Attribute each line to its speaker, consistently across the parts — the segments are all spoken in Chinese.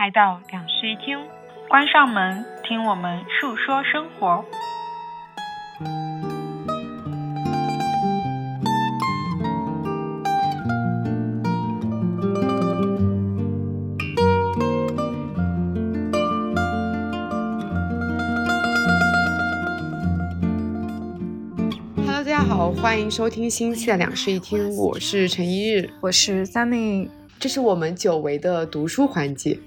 Speaker 1: 来到两室一厅，关上门，听我们述说生活。
Speaker 2: Hello，大家好，欢迎收听新期的两室一厅，我是陈一日，
Speaker 3: 我是 Sunny，
Speaker 2: 这是我们久违的读书环节。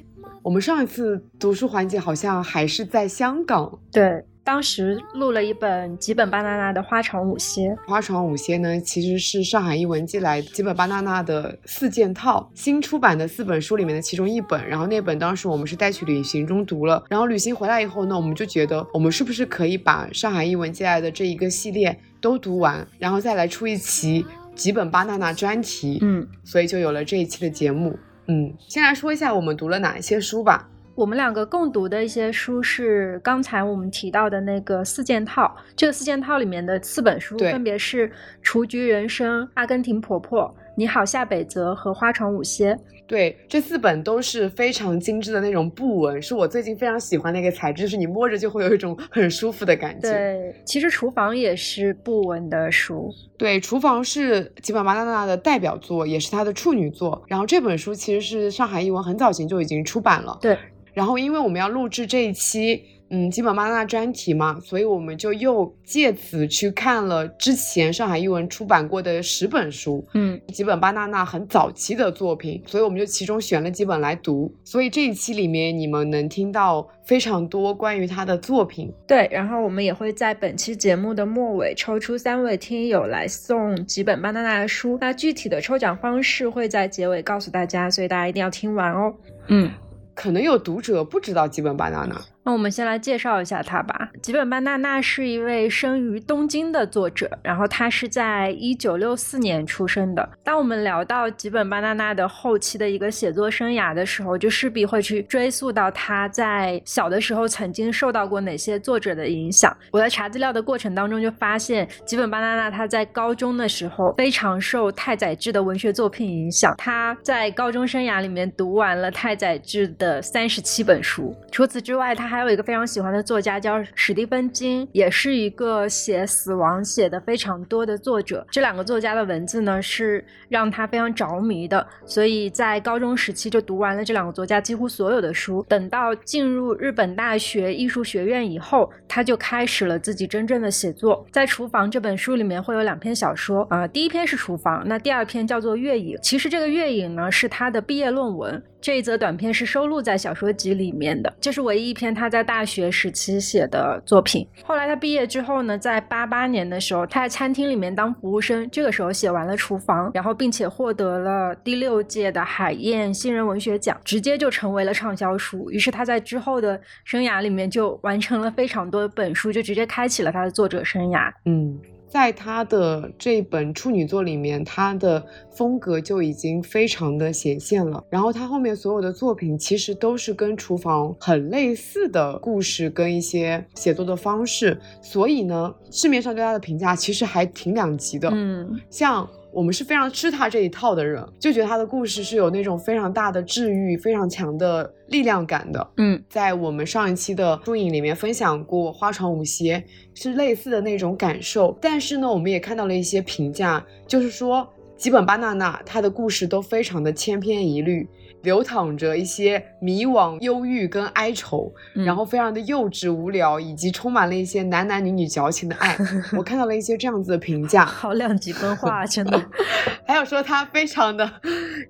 Speaker 2: 我们上一次读书环节好像还是在香港，
Speaker 3: 对，当时录了一本吉本巴娜娜的《花床舞鞋》。
Speaker 2: 《花床舞鞋》呢，其实是上海译文寄来吉本巴娜娜的四件套新出版的四本书里面的其中一本。然后那本当时我们是带去旅行中读了，然后旅行回来以后呢，我们就觉得我们是不是可以把上海译文寄来的这一个系列都读完，然后再来出一期吉本巴娜娜专题。
Speaker 3: 嗯，
Speaker 2: 所以就有了这一期的节目。嗯，先来说一下我们读了哪一些书吧。
Speaker 3: 我们两个共读的一些书是刚才我们提到的那个四件套，这个四件套里面的四本书分别是《雏菊人生》《阿根廷婆婆》《你好夏北泽》和《花床舞蝎》。
Speaker 2: 对，这四本都是非常精致的那种布纹，是我最近非常喜欢的一个材质，就是你摸着就会有一种很舒服的感觉。
Speaker 3: 对，其实《厨房》也是布纹的书。
Speaker 2: 对，厨房是吉本巴娜娜的代表作，也是她的处女作。然后这本书其实是上海译文很早前就已经出版了。
Speaker 3: 对，
Speaker 2: 然后因为我们要录制这一期。嗯，吉本巴娜娜专题嘛，所以我们就又借此去看了之前上海译文出版过的十本书，
Speaker 3: 嗯，
Speaker 2: 吉本巴娜娜很早期的作品，所以我们就其中选了几本来读。所以这一期里面你们能听到非常多关于他的作品。
Speaker 3: 对，然后我们也会在本期节目的末尾抽出三位听友来送几本巴娜娜的书，那具体的抽奖方式会在结尾告诉大家，所以大家一定要听完哦。嗯。
Speaker 2: 可能有读者不知道吉本巴娜娜，
Speaker 3: 那我们先来介绍一下他吧。吉本巴娜娜是一位生于东京的作者，然后他是在一九六四年出生的。当我们聊到吉本巴娜娜的后期的一个写作生涯的时候，就势必会去追溯到他在小的时候曾经受到过哪些作者的影响。我在查资料的过程当中就发现，吉本巴娜娜他在高中的时候非常受太宰治的文学作品影响，他在高中生涯里面读完了太宰治的三十七本书。除此之外，他还有一个非常喜欢的作家叫史蒂芬金，也是一个写死亡写的非常多的作者。这两个作家的文字呢，是让他非常着迷的，所以在高中时期就读完了这两个作家几乎所有的书。等到进入日本大学艺术学院以后，他就开始了自己真正的写作。在《厨房》这本书里面会有两篇小说，啊、第一篇是《厨房》，那第二篇叫做《月影》。其实这个《月影》呢是他的毕业论文。这一则短篇是收录在小说集里面的，这是唯一一篇他他在大学时期写的作品。后来他毕业之后呢，在八八年的时候，他在餐厅里面当服务生，这个时候写完了《厨房》，然后并且获得了第六届的海燕新人文学奖，直接就成为了畅销书。于是他在之后的生涯里面就完成了非常多本书，就直接开启了他的作者生涯。
Speaker 2: 嗯。在他的这本处女作里面，他的风格就已经非常的显现了。然后他后面所有的作品其实都是跟厨房很类似的故事跟一些写作的方式，所以呢，市面上对他的评价其实还挺两极的。
Speaker 3: 嗯，
Speaker 2: 像。我们是非常吃他这一套的人，就觉得他的故事是有那种非常大的治愈、非常强的力量感的。
Speaker 3: 嗯，
Speaker 2: 在我们上一期的书影里面分享过《花床舞鞋》，是类似的那种感受。但是呢，我们也看到了一些评价，就是说吉本巴娜娜他的故事都非常的千篇一律。流淌着一些迷惘、忧郁跟哀愁，
Speaker 3: 嗯、
Speaker 2: 然后非常的幼稚、无聊，以及充满了一些男男女女矫情的爱。我看到了一些这样子的评价，
Speaker 3: 好两极分化，真的。
Speaker 2: 还有说他非常的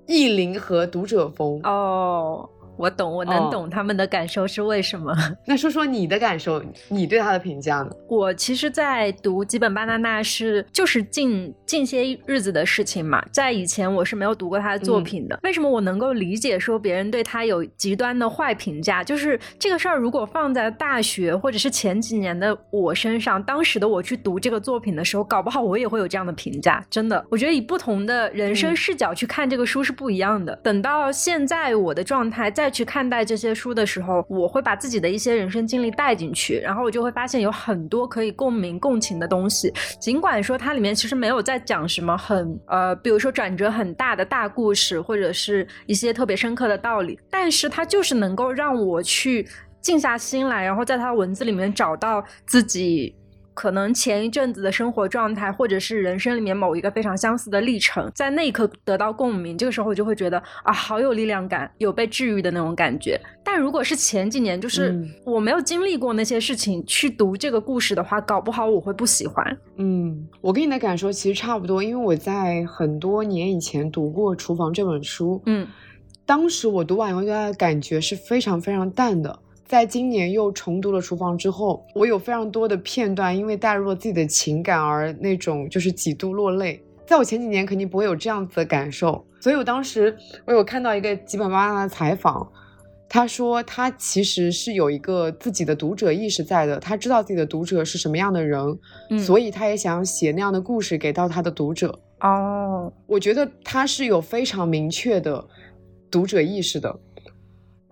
Speaker 2: 意林和读者风
Speaker 3: 哦。我懂，我能懂他们的感受是为什么。
Speaker 2: 哦、那说说你的感受，你对他的评价呢？
Speaker 3: 我其实，在读吉本巴娜娜是就是近近些日子的事情嘛，在以前我是没有读过他的作品的。嗯、为什么我能够理解说别人对他有极端的坏评价？就是这个事儿，如果放在大学或者是前几年的我身上，当时的我去读这个作品的时候，搞不好我也会有这样的评价。真的，我觉得以不同的人生视角去看这个书是不一样的。嗯、等到现在我的状态在。再去看待这些书的时候，我会把自己的一些人生经历带进去，然后我就会发现有很多可以共鸣共情的东西。尽管说它里面其实没有在讲什么很呃，比如说转折很大的大故事，或者是一些特别深刻的道理，但是它就是能够让我去静下心来，然后在它的文字里面找到自己。可能前一阵子的生活状态，或者是人生里面某一个非常相似的历程，在那一刻得到共鸣，这个时候我就会觉得啊，好有力量感，有被治愈的那种感觉。但如果是前几年，就是我没有经历过那些事情去读这个故事的话，搞不好我会不喜欢。
Speaker 2: 嗯，我跟你的感受其实差不多，因为我在很多年以前读过《厨房》这本书，
Speaker 3: 嗯，
Speaker 2: 当时我读完以后，的感觉是非常非常淡的。在今年又重读了《厨房》之后，我有非常多的片段，因为带入了自己的情感而那种就是几度落泪。在我前几年肯定不会有这样子的感受，所以我当时我有看到一个吉本巴纳的采访，他说他其实是有一个自己的读者意识在的，他知道自己的读者是什么样的人，所以他也想写那样的故事给到他的读者。
Speaker 3: 哦，
Speaker 2: 我觉得他是有非常明确的读者意识的。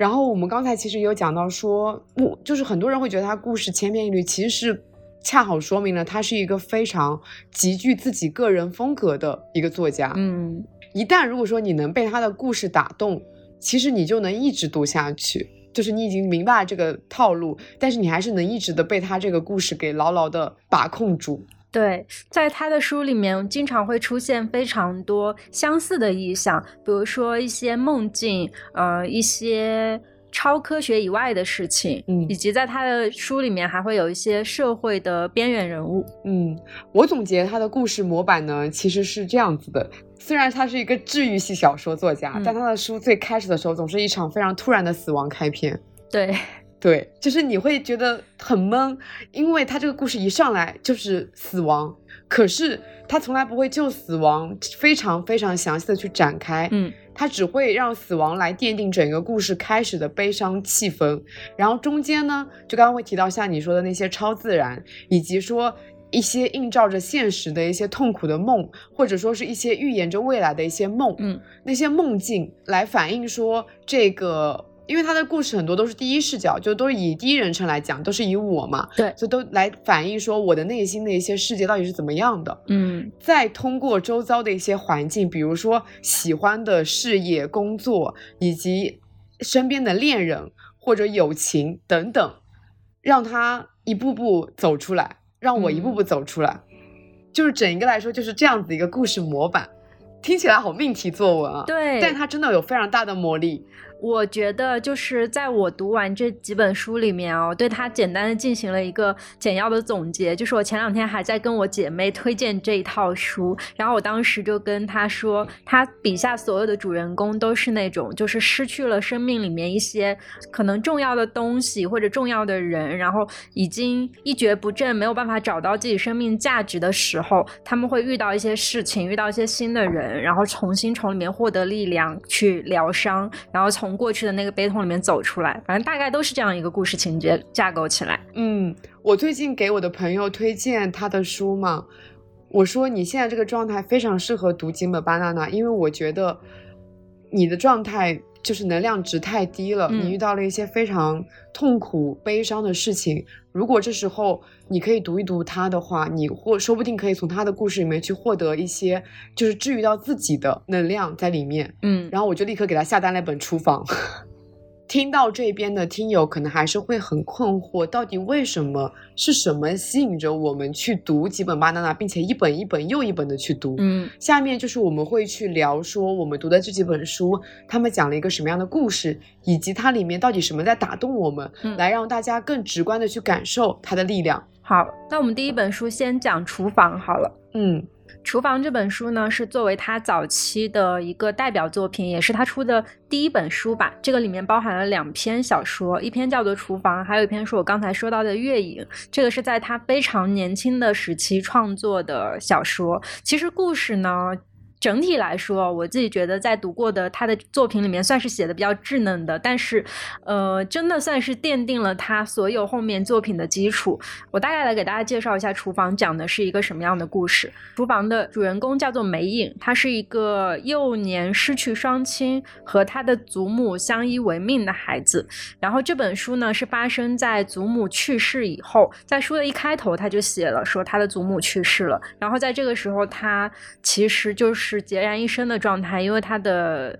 Speaker 2: 然后我们刚才其实也有讲到说，不就是很多人会觉得他故事千篇一律，其实是恰好说明了他是一个非常极具自己个人风格的一个作家。
Speaker 3: 嗯，
Speaker 2: 一旦如果说你能被他的故事打动，其实你就能一直读下去，就是你已经明白这个套路，但是你还是能一直的被他这个故事给牢牢的把控住。
Speaker 3: 对，在他的书里面，经常会出现非常多相似的意象，比如说一些梦境，呃，一些超科学以外的事情，
Speaker 2: 嗯，
Speaker 3: 以及在他的书里面还会有一些社会的边缘人物。
Speaker 2: 嗯，我总结他的故事模板呢，其实是这样子的。虽然他是一个治愈系小说作家，但他的书最开始的时候总是一场非常突然的死亡开篇。
Speaker 3: 对。
Speaker 2: 对，就是你会觉得很闷，因为他这个故事一上来就是死亡，可是他从来不会就死亡非常非常详细的去展开，
Speaker 3: 嗯，
Speaker 2: 他只会让死亡来奠定整个故事开始的悲伤气氛，然后中间呢，就刚刚会提到像你说的那些超自然，以及说一些映照着现实的一些痛苦的梦，或者说是一些预言着未来的一些梦，
Speaker 3: 嗯，
Speaker 2: 那些梦境来反映说这个。因为他的故事很多都是第一视角，就都是以第一人称来讲，都是以我嘛，
Speaker 3: 对，
Speaker 2: 所以都来反映说我的内心的一些世界到底是怎么样的。
Speaker 3: 嗯，
Speaker 2: 再通过周遭的一些环境，比如说喜欢的事业、工作，以及身边的恋人或者友情等等，让他一步步走出来，让我一步步走出来，就是整一个来说就是这样子一个故事模板，听起来好命题作文啊，
Speaker 3: 对，
Speaker 2: 但它真的有非常大的魔力。
Speaker 3: 我觉得就是在我读完这几本书里面哦，对它简单的进行了一个简要的总结。就是我前两天还在跟我姐妹推荐这一套书，然后我当时就跟她说，她笔下所有的主人公都是那种就是失去了生命里面一些可能重要的东西或者重要的人，然后已经一蹶不振，没有办法找到自己生命价值的时候，他们会遇到一些事情，遇到一些新的人，然后重新从里面获得力量去疗伤，然后从。从过去的那个悲痛里面走出来，反正大概都是这样一个故事情节架构起来。
Speaker 2: 嗯，我最近给我的朋友推荐他的书嘛，我说你现在这个状态非常适合读金本巴娜娜，因为我觉得你的状态。就是能量值太低了，你遇到了一些非常痛苦、悲伤的事情。如果这时候你可以读一读他的话，你或说不定可以从他的故事里面去获得一些，就是治愈到自己的能量在里面。
Speaker 3: 嗯，
Speaker 2: 然后我就立刻给他下单了一本《厨房》。听到这边的听友可能还是会很困惑，到底为什么是什么吸引着我们去读几本巴娜娜，并且一本一本又一本的去读？
Speaker 3: 嗯，
Speaker 2: 下面就是我们会去聊说我们读的这几本书，他们讲了一个什么样的故事，以及它里面到底什么在打动我们，来让大家更直观的去感受它的力量。
Speaker 3: 好，那我们第一本书先讲厨房好了。
Speaker 2: 嗯。
Speaker 3: 《厨房》这本书呢，是作为他早期的一个代表作品，也是他出的第一本书吧。这个里面包含了两篇小说，一篇叫做《厨房》，还有一篇是我刚才说到的《月影》。这个是在他非常年轻的时期创作的小说。其实故事呢。整体来说，我自己觉得在读过的他的作品里面，算是写的比较稚嫩的，但是，呃，真的算是奠定了他所有后面作品的基础。我大概来给大家介绍一下《厨房》讲的是一个什么样的故事。《厨房》的主人公叫做梅影，她是一个幼年失去双亲和她的祖母相依为命的孩子。然后这本书呢是发生在祖母去世以后，在书的一开头他就写了说他的祖母去世了，然后在这个时候他其实就是。是孑然一身的状态，因为他的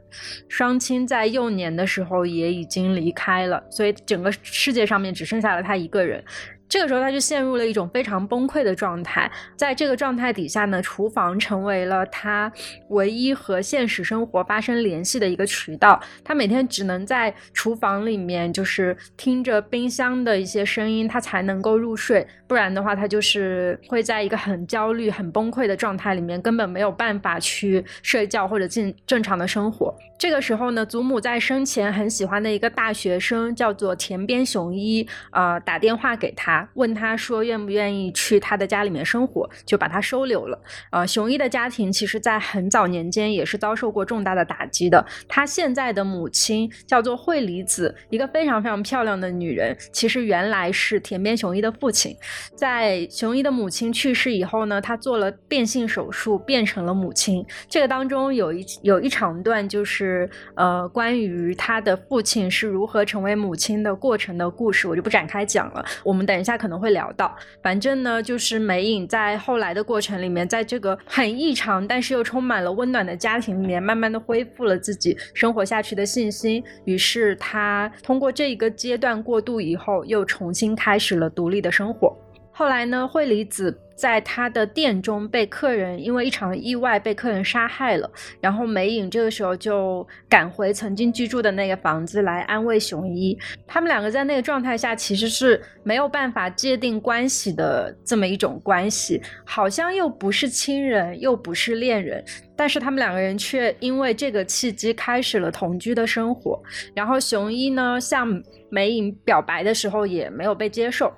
Speaker 3: 双亲在幼年的时候也已经离开了，所以整个世界上面只剩下了他一个人。这个时候，他就陷入了一种非常崩溃的状态。在这个状态底下呢，厨房成为了他唯一和现实生活发生联系的一个渠道。他每天只能在厨房里面，就是听着冰箱的一些声音，他才能够入睡。不然的话，他就是会在一个很焦虑、很崩溃的状态里面，根本没有办法去睡觉或者进正常的生活。这个时候呢，祖母在生前很喜欢的一个大学生叫做田边雄一，呃，打电话给他，问他说愿不愿意去他的家里面生活，就把他收留了。呃，雄一的家庭其实在很早年间也是遭受过重大的打击的。他现在的母亲叫做惠里子，一个非常非常漂亮的女人，其实原来是田边雄一的父亲。在雄一的母亲去世以后呢，他做了变性手术，变成了母亲。这个当中有一有一长段就是。呃，关于他的父亲是如何成为母亲的过程的故事，我就不展开讲了。我们等一下可能会聊到。反正呢，就是梅影在后来的过程里面，在这个很异常但是又充满了温暖的家庭里面，慢慢的恢复了自己生活下去的信心。于是他通过这一个阶段过渡以后，又重新开始了独立的生活。后来呢，惠里子。在他的店中被客人因为一场意外被客人杀害了，然后梅影这个时候就赶回曾经居住的那个房子来安慰雄一。他们两个在那个状态下其实是没有办法界定关系的这么一种关系，好像又不是亲人又不是恋人，但是他们两个人却因为这个契机开始了同居的生活。然后雄一呢向梅影表白的时候也没有被接受。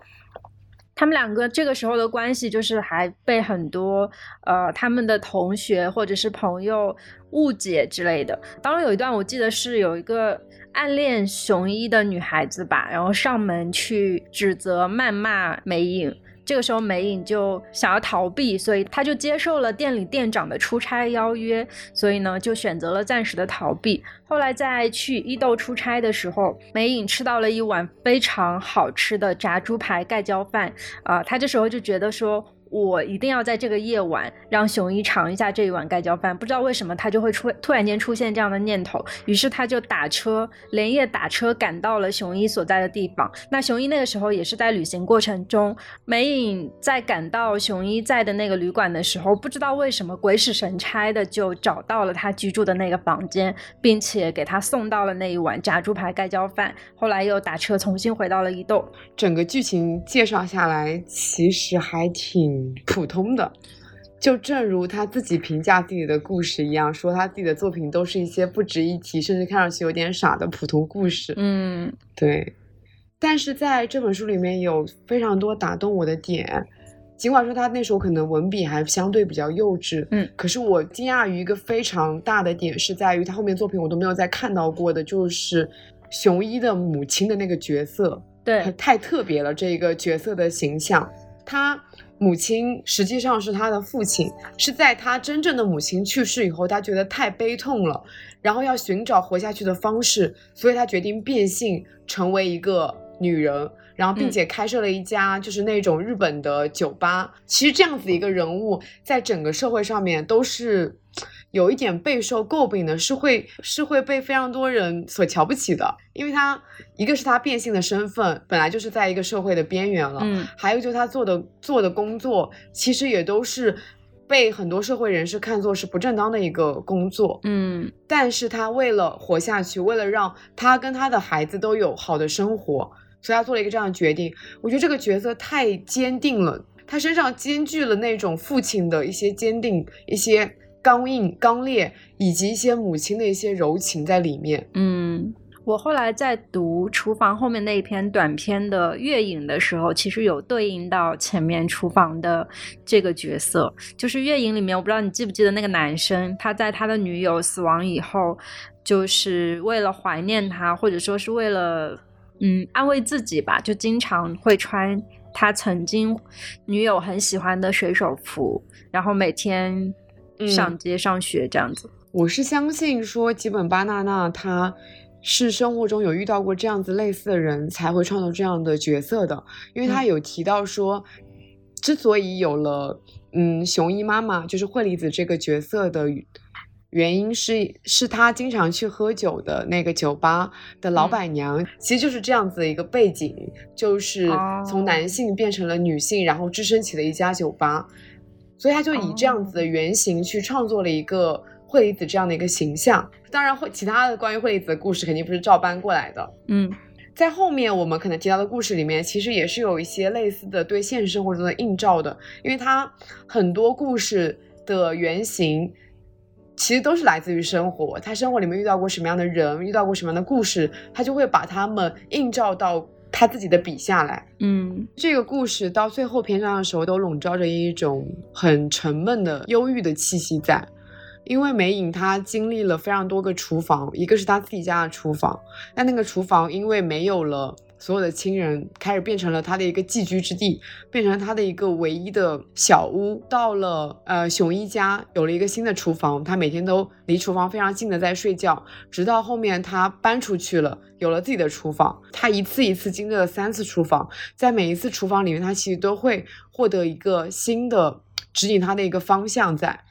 Speaker 3: 他们两个这个时候的关系，就是还被很多呃他们的同学或者是朋友误解之类的。当中有一段我记得是有一个暗恋熊一的女孩子吧，然后上门去指责谩骂梅影。这个时候，美影就想要逃避，所以他就接受了店里店长的出差邀约，所以呢，就选择了暂时的逃避。后来在去伊豆出差的时候，美影吃到了一碗非常好吃的炸猪排盖浇饭，啊，他这时候就觉得说。我一定要在这个夜晚让熊一尝一下这一碗盖浇饭。不知道为什么他就会出突然间出现这样的念头，于是他就打车连夜打车赶到了熊一所在的地方。那熊一那个时候也是在旅行过程中，梅影在赶到熊一在的那个旅馆的时候，不知道为什么鬼使神差的就找到了他居住的那个房间，并且给他送到了那一碗炸猪排盖浇饭。后来又打车重新回到了伊豆。
Speaker 2: 整个剧情介绍下来，其实还挺。普通的，就正如他自己评价自己的故事一样，说他自己的作品都是一些不值一提，甚至看上去有点傻的普通故事。
Speaker 3: 嗯，
Speaker 2: 对。但是在这本书里面有非常多打动我的点，尽管说他那时候可能文笔还相对比较幼稚，
Speaker 3: 嗯，
Speaker 2: 可是我惊讶于一个非常大的点是在于他后面作品我都没有再看到过的，就是熊一的母亲的那个角色，
Speaker 3: 对，
Speaker 2: 太特别了，这一个角色的形象，他。母亲实际上是他的父亲，是在他真正的母亲去世以后，他觉得太悲痛了，然后要寻找活下去的方式，所以他决定变性成为一个女人，然后并且开设了一家就是那种日本的酒吧。其实这样子一个人物，在整个社会上面都是。有一点备受诟病的是会是会被非常多人所瞧不起的，因为他一个是他变性的身份本来就是在一个社会的边缘了，
Speaker 3: 嗯，
Speaker 2: 还有就是他做的做的工作其实也都是被很多社会人士看作是不正当的一个工作，
Speaker 3: 嗯，
Speaker 2: 但是他为了活下去，为了让他跟他的孩子都有好的生活，所以他做了一个这样的决定。我觉得这个角色太坚定了，他身上兼具了那种父亲的一些坚定，一些。刚硬、刚烈，以及一些母亲的一些柔情在里面。
Speaker 3: 嗯，我后来在读厨房后面那一篇短篇的月影的时候，其实有对应到前面厨房的这个角色，就是月影里面，我不知道你记不记得那个男生，他在他的女友死亡以后，就是为了怀念他，或者说是为了嗯安慰自己吧，就经常会穿他曾经女友很喜欢的水手服，然后每天上街上学这样子。
Speaker 2: 我是相信说吉本巴娜娜他。是生活中有遇到过这样子类似的人才会创造这样的角色的，因为他有提到说，之所以有了嗯熊一妈妈就是惠梨子这个角色的原因是是他经常去喝酒的那个酒吧的老板娘，其实就是这样子的一个背景，就是从男性变成了女性，然后支撑起了一家酒吧，所以他就以这样子的原型去创作了一个。惠梨子这样的一个形象，当然会其他的关于惠梨子的故事肯定不是照搬过来的。
Speaker 3: 嗯，
Speaker 2: 在后面我们可能提到的故事里面，其实也是有一些类似的对现实生活中的映照的，因为他很多故事的原型其实都是来自于生活，他生活里面遇到过什么样的人，遇到过什么样的故事，他就会把他们映照到他自己的笔下来。
Speaker 3: 嗯，
Speaker 2: 这个故事到最后篇章的时候，都笼罩着一种很沉闷的忧郁的气息在。因为美影她经历了非常多个厨房，一个是她自己家的厨房，但那个厨房因为没有了所有的亲人，开始变成了她的一个寄居之地，变成了她的一个唯一的小屋。到了呃熊一家有了一个新的厨房，她每天都离厨房非常近的在睡觉，直到后面她搬出去了，有了自己的厨房，她一次一次经历了三次厨房，在每一次厨房里面，她其实都会获得一个新的指引她的一个方向在。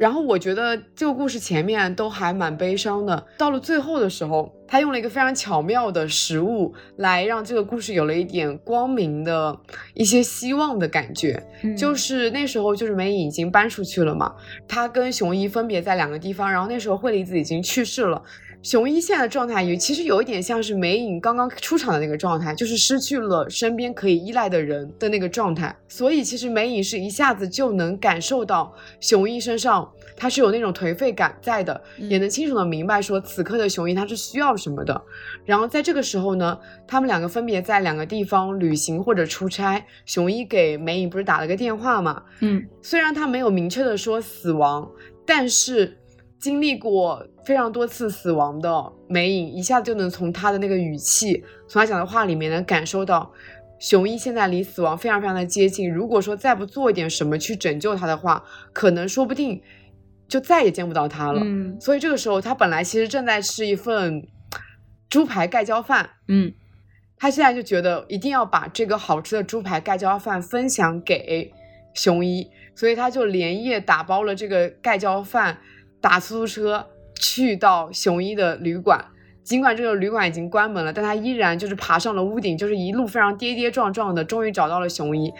Speaker 2: 然后我觉得这个故事前面都还蛮悲伤的，到了最后的时候，他用了一个非常巧妙的食物来让这个故事有了一点光明的一些希望的感觉。就是那时候，就是梅姨已经搬出去了嘛，他跟熊一分别在两个地方，然后那时候惠梨子已经去世了。熊一现在的状态也其实有一点像是梅影刚刚出场的那个状态，就是失去了身边可以依赖的人的那个状态。所以其实梅影是一下子就能感受到熊一身上他是有那种颓废感在的，也能清楚的明白说此刻的熊一他是需要什么的。然后在这个时候呢，他们两个分别在两个地方旅行或者出差。熊一给梅影不是打了个电话嘛？
Speaker 3: 嗯，
Speaker 2: 虽然他没有明确的说死亡，但是。经历过非常多次死亡的梅影，一下子就能从他的那个语气，从他讲的话里面能感受到，雄一现在离死亡非常非常的接近。如果说再不做一点什么去拯救他的话，可能说不定就再也见不到他了。
Speaker 3: 嗯，
Speaker 2: 所以这个时候他本来其实正在吃一份猪排盖浇饭，
Speaker 3: 嗯，
Speaker 2: 他现在就觉得一定要把这个好吃的猪排盖浇饭分享给雄一，所以他就连夜打包了这个盖浇饭。打出租车去到熊一的旅馆，尽管这个旅馆已经关门了，但他依然就是爬上了屋顶，就是一路非常跌跌撞撞的，终于找到了熊一，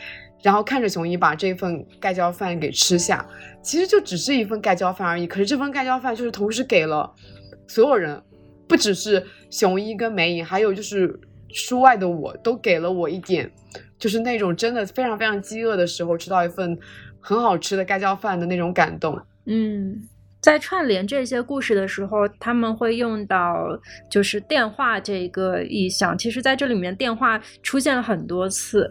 Speaker 2: 然后看着熊一把这份盖浇饭给吃下。其实就只是一份盖浇饭而已，可是这份盖浇饭就是同时给了所有人，不只是熊一跟梅影，还有就是书外的我都给了我一点，就是那种真的非常非常饥饿的时候吃到一份很好吃的盖浇饭的那种感动。
Speaker 3: 嗯。在串联这些故事的时候，他们会用到就是电话这个意象。其实，在这里面，电话出现了很多次。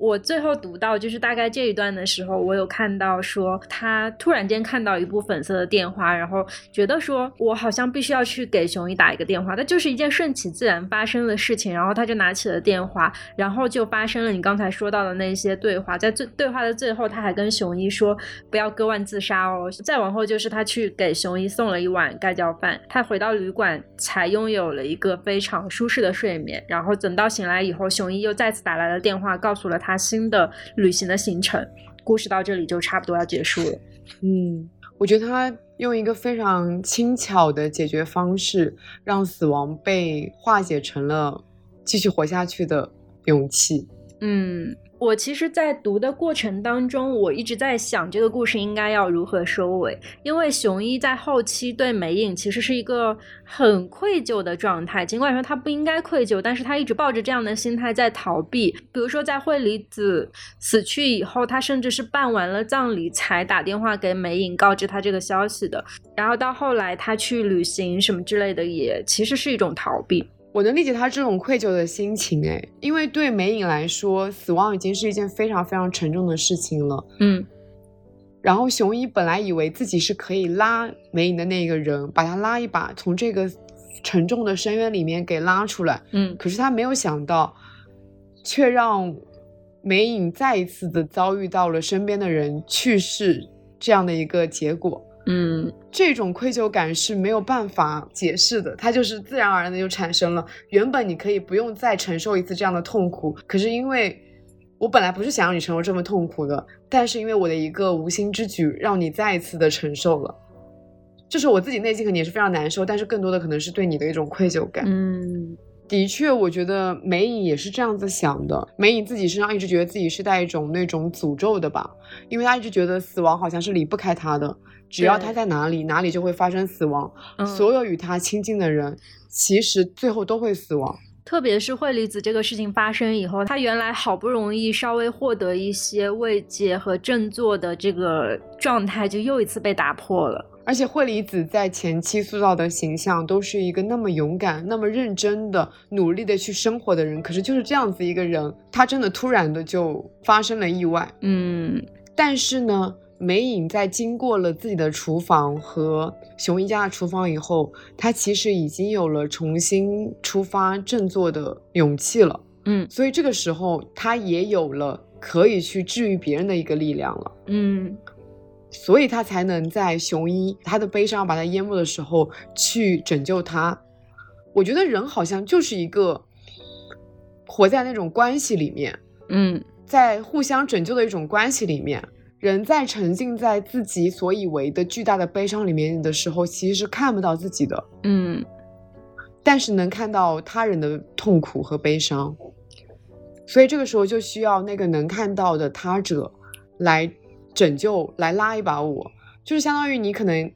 Speaker 3: 我最后读到就是大概这一段的时候，我有看到说他突然间看到一部粉色的电话，然后觉得说我好像必须要去给熊一打一个电话，那就是一件顺其自然发生的事情。然后他就拿起了电话，然后就发生了你刚才说到的那些对话。在最对话的最后，他还跟熊一说不要割腕自杀哦。再往后就是他去给熊一送了一碗盖浇饭，他回到旅馆才拥有了一个非常舒适的睡眠。然后等到醒来以后，熊一又再次打来了电话，告诉了他。他新的旅行的行程，故事到这里就差不多要结束了。
Speaker 2: 嗯，我觉得他用一个非常轻巧的解决方式，让死亡被化解成了继续活下去的勇气。
Speaker 3: 嗯，我其实，在读的过程当中，我一直在想这个故事应该要如何收尾。因为雄一在后期对美影其实是一个很愧疚的状态，尽管说他不应该愧疚，但是他一直抱着这样的心态在逃避。比如说，在惠离子死去以后，他甚至是办完了葬礼才打电话给美影告知他这个消息的。然后到后来他去旅行什么之类的，也其实是一种逃避。
Speaker 2: 我能理解他这种愧疚的心情，哎，因为对美影来说，死亡已经是一件非常非常沉重的事情了。
Speaker 3: 嗯，
Speaker 2: 然后雄一本来以为自己是可以拉美影的那个人，把他拉一把，从这个沉重的深渊里面给拉出来。
Speaker 3: 嗯，
Speaker 2: 可是他没有想到，却让美影再一次的遭遇到了身边的人去世这样的一个结果。
Speaker 3: 嗯，
Speaker 2: 这种愧疚感是没有办法解释的，它就是自然而然的就产生了。原本你可以不用再承受一次这样的痛苦，可是因为我本来不是想让你承受这么痛苦的，但是因为我的一个无心之举，让你再一次的承受了。就是我自己内心肯定也是非常难受，但是更多的可能是对你的一种愧疚感。
Speaker 3: 嗯，
Speaker 2: 的确，我觉得梅影也是这样子想的。梅影自己身上一直觉得自己是带一种那种诅咒的吧，因为他一直觉得死亡好像是离不开他的。只要他在哪里，哪里就会发生死亡。所有与他亲近的人，其实最后都会死亡。
Speaker 3: 特别是惠离子这个事情发生以后，他原来好不容易稍微获得一些慰藉和振作的这个状态，就又一次被打破了。
Speaker 2: 而且惠离子在前期塑造的形象，都是一个那么勇敢、那么认真的、努力的去生活的人。可是就是这样子一个人，他真的突然的就发生了意外。
Speaker 3: 嗯，
Speaker 2: 但是呢。美影在经过了自己的厨房和熊一家的厨房以后，她其实已经有了重新出发振作的勇气了。
Speaker 3: 嗯，
Speaker 2: 所以这个时候他也有了可以去治愈别人的一个力量了。
Speaker 3: 嗯，
Speaker 2: 所以他才能在熊一他的悲伤把他淹没的时候去拯救他。我觉得人好像就是一个活在那种关系里面，
Speaker 3: 嗯，
Speaker 2: 在互相拯救的一种关系里面。人在沉浸在自己所以为的巨大的悲伤里面的时候，其实是看不到自己的，
Speaker 3: 嗯，
Speaker 2: 但是能看到他人的痛苦和悲伤，所以这个时候就需要那个能看到的他者来拯救，来拉一把我，就是相当于你可能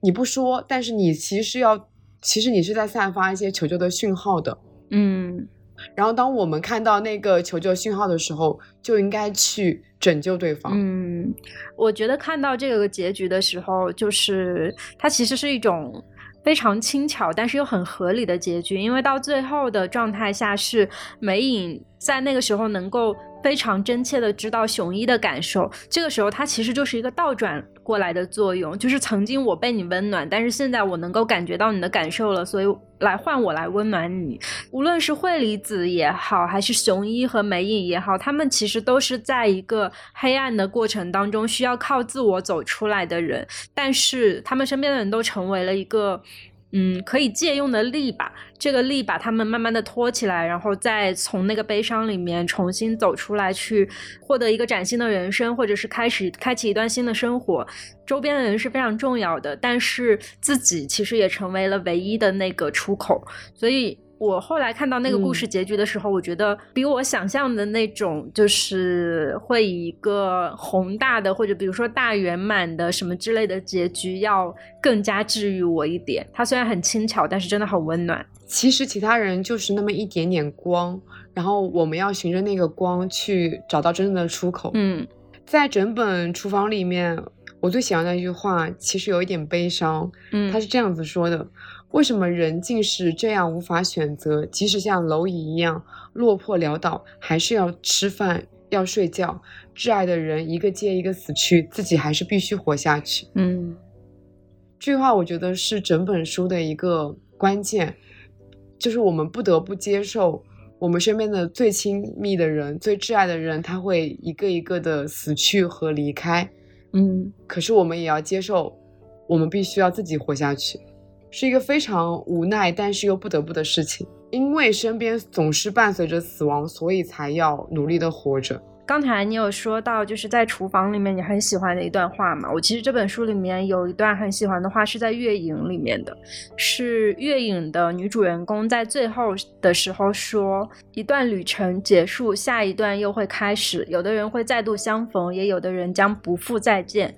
Speaker 2: 你不说，但是你其实要，其实你是在散发一些求救的讯号的，
Speaker 3: 嗯。
Speaker 2: 然后，当我们看到那个求救信号的时候，就应该去拯救对方。
Speaker 3: 嗯，我觉得看到这个结局的时候，就是它其实是一种非常轻巧，但是又很合理的结局，因为到最后的状态下是美影在那个时候能够。非常真切的知道熊一的感受，这个时候他其实就是一个倒转过来的作用，就是曾经我被你温暖，但是现在我能够感觉到你的感受了，所以来换我来温暖你。无论是惠离子也好，还是熊一和美影也好，他们其实都是在一个黑暗的过程当中需要靠自我走出来的人，但是他们身边的人都成为了一个。嗯，可以借用的力吧，这个力把他们慢慢的托起来，然后再从那个悲伤里面重新走出来，去获得一个崭新的人生，或者是开始开启一段新的生活。周边的人是非常重要的，但是自己其实也成为了唯一的那个出口，所以。我后来看到那个故事结局的时候，我觉得比我想象的那种，就是会以一个宏大的或者比如说大圆满的什么之类的结局要更加治愈我一点。它虽然很轻巧，但是真的很温暖。
Speaker 2: 其实其他人就是那么一点点光，然后我们要循着那个光去找到真正的出口。
Speaker 3: 嗯，
Speaker 2: 在整本厨房里面，我最喜欢的一句话其实有一点悲伤。
Speaker 3: 嗯，
Speaker 2: 他是这样子说的。为什么人竟是这样无法选择？即使像蝼蚁一样落魄潦倒，还是要吃饭、要睡觉。挚爱的人一个接一个死去，自己还是必须活下去。
Speaker 3: 嗯，
Speaker 2: 这句话我觉得是整本书的一个关键，就是我们不得不接受我们身边的最亲密的人、最挚爱的人，他会一个一个的死去和离开。
Speaker 3: 嗯，
Speaker 2: 可是我们也要接受，我们必须要自己活下去。是一个非常无奈，但是又不得不的事情。因为身边总是伴随着死亡，所以才要努力的活着。
Speaker 3: 刚才你有说到，就是在厨房里面你很喜欢的一段话嘛？我其实这本书里面有一段很喜欢的话是在《月影》里面的，是《月影》的女主人公在最后的时候说：“一段旅程结束，下一段又会开始。有的人会再度相逢，也有的人将不复再见。”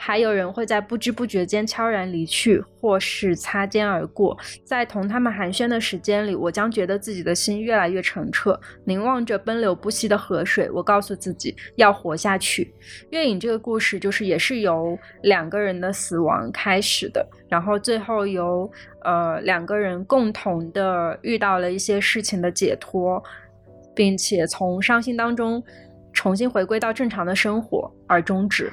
Speaker 3: 还有人会在不知不觉间悄然离去，或是擦肩而过。在同他们寒暄的时间里，我将觉得自己的心越来越澄澈。凝望着奔流不息的河水，我告诉自己要活下去。月影这个故事就是也是由两个人的死亡开始的，然后最后由呃两个人共同的遇到了一些事情的解脱，并且从伤心当中重新回归到正常的生活而终止。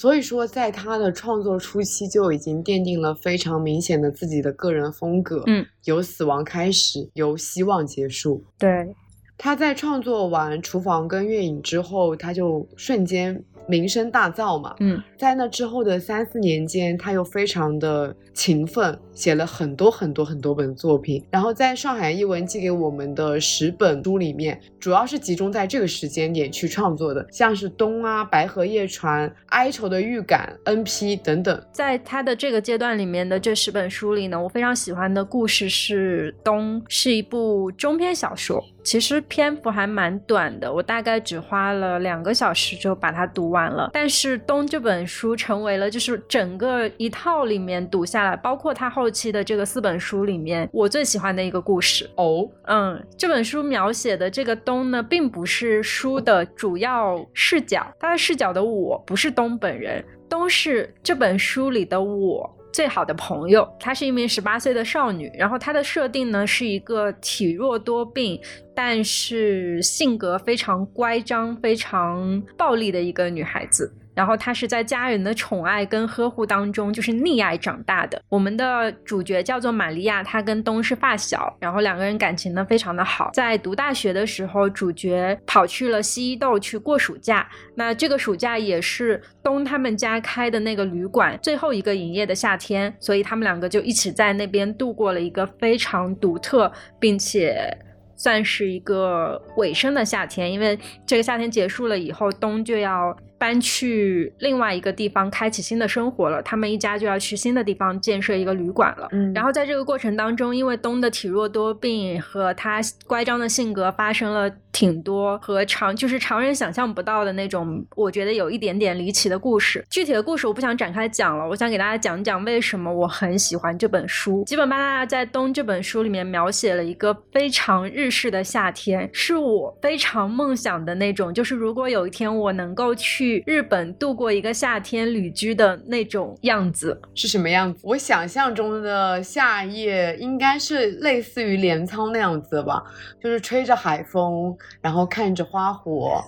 Speaker 2: 所以说，在他的创作初期就已经奠定了非常明显的自己的个人风格。
Speaker 3: 嗯，
Speaker 2: 由死亡开始，由希望结束。
Speaker 3: 对，
Speaker 2: 他在创作完《厨房》跟《月影》之后，他就瞬间。名声大噪嘛，
Speaker 3: 嗯，
Speaker 2: 在那之后的三四年间，他又非常的勤奋，写了很多很多很多本作品。然后在上海译文寄给我们的十本书里面，主要是集中在这个时间点去创作的，像是《冬》啊，《白荷夜船》、《哀愁的预感》、N.P. 等等。
Speaker 3: 在他的这个阶段里面的这十本书里呢，我非常喜欢的故事是《冬》，是一部中篇小说。其实篇幅还蛮短的，我大概只花了两个小时就把它读完了。但是《东》这本书成为了就是整个一套里面读下来，包括他后期的这个四本书里面，我最喜欢的一个故事
Speaker 2: 哦。
Speaker 3: 嗯，这本书描写的这个东呢，并不是书的主要视角，他的视角的我不是东本人，东是这本书里的我。最好的朋友，她是一名十八岁的少女，然后她的设定呢是一个体弱多病，但是性格非常乖张、非常暴力的一个女孩子。然后他是在家人的宠爱跟呵护当中，就是溺爱长大的。我们的主角叫做玛利亚，她跟东是发小，然后两个人感情呢非常的好。在读大学的时候，主角跑去了西伊豆去过暑假。那这个暑假也是东他们家开的那个旅馆最后一个营业的夏天，所以他们两个就一起在那边度过了一个非常独特，并且算是一个尾声的夏天。因为这个夏天结束了以后，东就要。搬去另外一个地方，开启新的生活了。他们一家就要去新的地方建设一个旅馆了。
Speaker 2: 嗯，
Speaker 3: 然后在这个过程当中，因为东的体弱多病和他乖张的性格发生了挺多和常就是常人想象不到的那种，我觉得有一点点离奇的故事。具体的故事我不想展开讲了，我想给大家讲讲为什么我很喜欢这本书。基本巴纳在东这本书里面描写了一个非常日式的夏天，是我非常梦想的那种，就是如果有一天我能够去。日本度过一个夏天旅居的那种样子
Speaker 2: 是什么样子？我想象中的夏夜应该是类似于镰仓那样子吧，就是吹着海风，然后看着花火，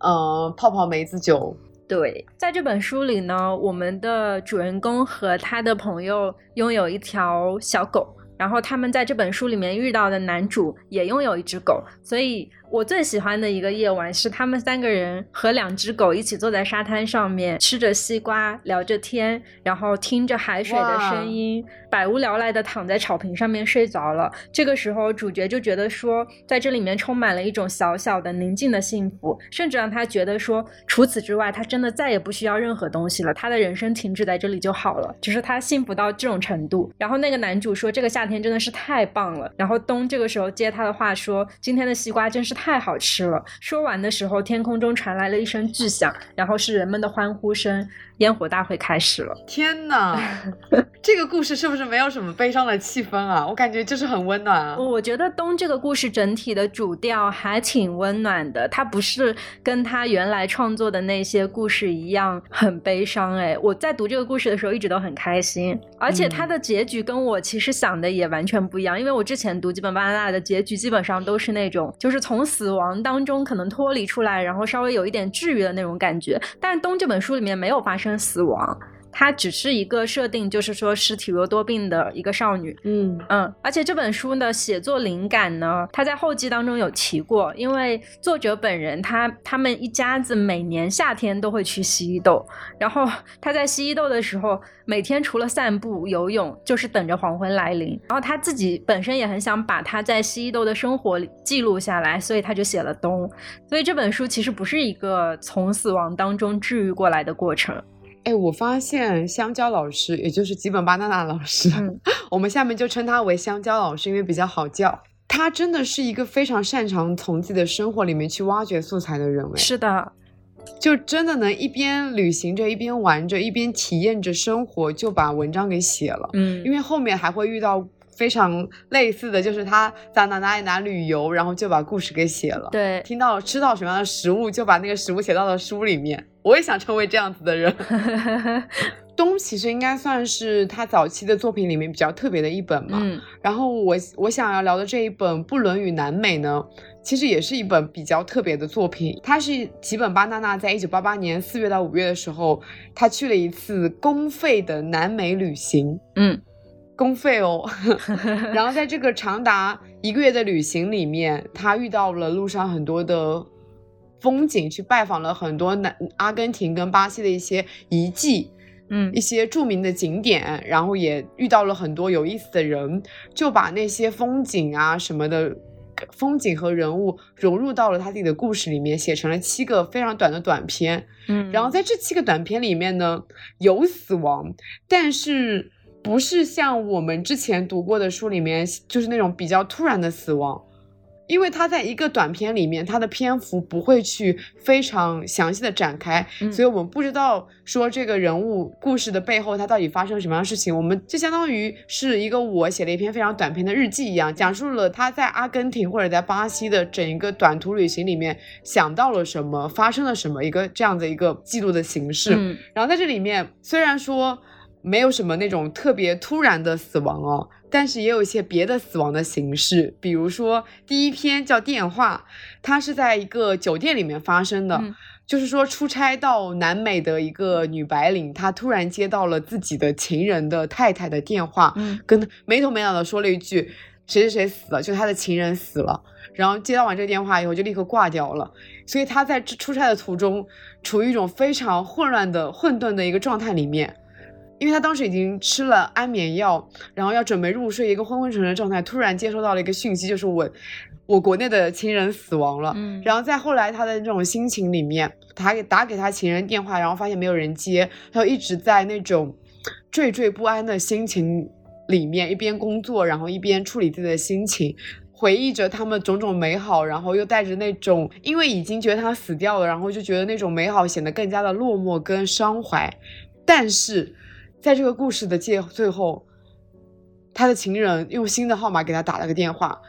Speaker 2: 呃，泡泡梅子酒。
Speaker 3: 对，在这本书里呢，我们的主人公和他的朋友拥有一条小狗，然后他们在这本书里面遇到的男主也拥有一只狗，所以。我最喜欢的一个夜晚是他们三个人和两只狗一起坐在沙滩上面，吃着西瓜，聊着天，然后听着海水的声音，百无聊赖的躺在草坪上面睡着了。这个时候，主角就觉得说，在这里面充满了一种小小的宁静的幸福，甚至让他觉得说，除此之外，他真的再也不需要任何东西了，他的人生停止在这里就好了，就是他幸福到这种程度。然后那个男主说，这个夏天真的是太棒了。然后东这个时候接他的话说，今天的西瓜真是。太好吃了！说完的时候，天空中传来了一声巨响，然后是人们的欢呼声。烟火大会开始了！
Speaker 2: 天哪，这个故事是不是没有什么悲伤的气氛啊？我感觉就是很温暖啊。
Speaker 3: 我觉得东这个故事整体的主调还挺温暖的，它不是跟他原来创作的那些故事一样很悲伤。哎，我在读这个故事的时候一直都很开心，而且它的结局跟我其实想的也完全不一样。因为我之前读基本巴拿纳的结局基本上都是那种，就是从死亡当中可能脱离出来，然后稍微有一点治愈的那种感觉。但是东这本书里面没有发。生死亡。她只是一个设定，就是说是体弱多病的一个少女。
Speaker 2: 嗯
Speaker 3: 嗯，而且这本书的写作灵感呢，他在后记当中有提过，因为作者本人他他们一家子每年夏天都会去西伊豆，然后他在西伊豆的时候，每天除了散步、游泳，就是等着黄昏来临。然后他自己本身也很想把他在西伊豆的生活记录下来，所以他就写了《冬》。所以这本书其实不是一个从死亡当中治愈过来的过程。
Speaker 2: 哎，我发现香蕉老师，也就是吉本巴娜娜老师，
Speaker 3: 嗯
Speaker 2: 我们下面就称他为香蕉老师，因为比较好叫。他真的是一个非常擅长从自己的生活里面去挖掘素材的人，哎，
Speaker 3: 是的，
Speaker 2: 就真的能一边旅行着，一边玩着，一边体验着生活，就把文章给写了。
Speaker 3: 嗯，
Speaker 2: 因为后面还会遇到非常类似的，就是他在哪哪里哪旅游，然后就把故事给写了。
Speaker 3: 对，
Speaker 2: 听到吃到什么样的食物，就把那个食物写到了书里面。我也想成为这样子的人。东其实应该算是他早期的作品里面比较特别的一本嘛。
Speaker 3: 嗯
Speaker 2: 然后我我想要聊的这一本《不伦与南美》呢，其实也是一本比较特别的作品。它是吉本巴娜娜在一九八八年四月到五月的时候，他去了一次公费的南美旅行。
Speaker 3: 嗯
Speaker 2: 公费哦，然后在这个长达一个月的旅行里面，他遇到了路上很多的风景，去拜访了很多南阿根廷跟巴西的一些遗迹，
Speaker 3: 嗯
Speaker 2: 一些著名的景点，然后也遇到了很多有意思的人，就把那些风景啊什么的。风景和人物融入到了他自己的故事里面，写成了七个非常短的短篇。
Speaker 3: 嗯，
Speaker 2: 然后在这七个短片里面呢，有死亡，但是不是像我们之前读过的书里面，就是那种比较突然的死亡。因为他在一个短片里面，他的篇幅不会去非常详细的展开，
Speaker 3: 嗯
Speaker 2: 所以我们不知道说这个人物故事的背后他到底发生了什么样的事情。我们就相当于是一个我写了一篇非常短篇的日记一样，讲述了他在阿根廷或者在巴西的整一个短途旅行里面想到了什么，发生了什么，一个这样的一个记录的形式。
Speaker 3: 嗯
Speaker 2: 然后在这里面，虽然说没有什么那种特别突然的死亡哦，但是也有一些别的死亡的形式，比如说第一篇叫电话，它是在一个酒店里面发生的。
Speaker 3: 嗯
Speaker 2: 就是说，出差到南美的一个女白领，她突然接到了自己的情人的太太的电话，
Speaker 3: 嗯
Speaker 2: 跟她没头没脑的说了一句谁谁谁死了，就她的情人死了。然后接到完这个电话以后，就立刻挂掉了。所以她在出差的途中，处于一种非常混乱的、混沌的一个状态里面。因为他当时已经吃了安眠药，然后要准备入睡，一个昏昏沉沉的状态，突然接收到了一个讯息，就是我我国内的亲人死亡了。
Speaker 3: 嗯
Speaker 2: 然后在后来他的这种心情里面，他给打给他情人电话，然后发现没有人接，他就一直在那种惴惴不安的心情里面，一边工作，然后一边处理自己的心情。回忆着他们种种美好，然后又带着那种，因为已经觉得他死掉了，然后就觉得那种美好显得更加的落寞跟伤怀。但是，在这个故事的最最后，他的情人用新的号码给他打了个电话，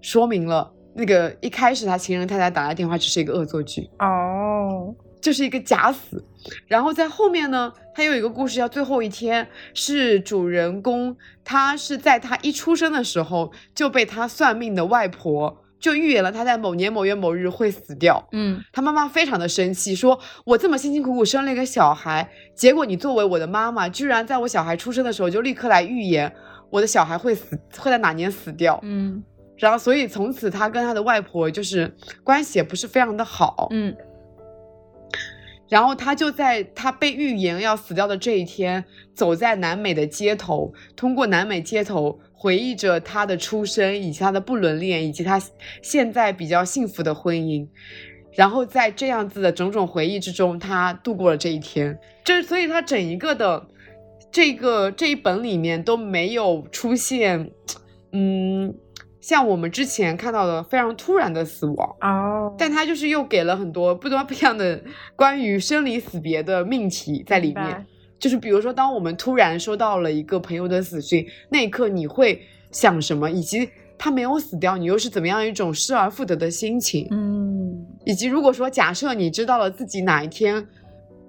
Speaker 2: 说明了那个一开始他情人太太打来电话只是一个恶作剧，
Speaker 3: 哦，
Speaker 2: 就是一个假死。然后在后面呢，他有一个故事叫《最后一天》，是主人公他是在他一出生的时候就被他算命的外婆就预言了他在某年某月某日会死掉。
Speaker 3: 嗯
Speaker 2: 他妈妈非常的生气，说：“我这么辛辛苦苦生了一个小孩，结果你作为我的妈妈，居然在我小孩出生的时候就立刻来预言我的小孩会死，会在哪年死掉。
Speaker 3: 嗯
Speaker 2: 然后，所以从此他跟他的外婆就是关系也不是非常的好。
Speaker 3: 嗯
Speaker 2: 然后他就在他被预言要死掉的这一天，走在南美的街头，通过南美街头回忆着他的出生，以及他的不伦恋，以及他现在比较幸福的婚姻。然后在这样子的种种回忆之中，他度过了这一天。这所以他整一个的这个这一本里面都没有出现，嗯，像我们之前看到的非常突然的死亡。
Speaker 3: 哦，
Speaker 2: 但他就是又给了很多不多不一样的关于生离死别的命题在里面。就是比如说，当我们突然收到了一个朋友的死讯，那一刻你会想什么，以及他没有死掉，你又是怎么样一种失而复得的心情，
Speaker 3: 嗯
Speaker 2: 以及如果说假设你知道了自己哪一天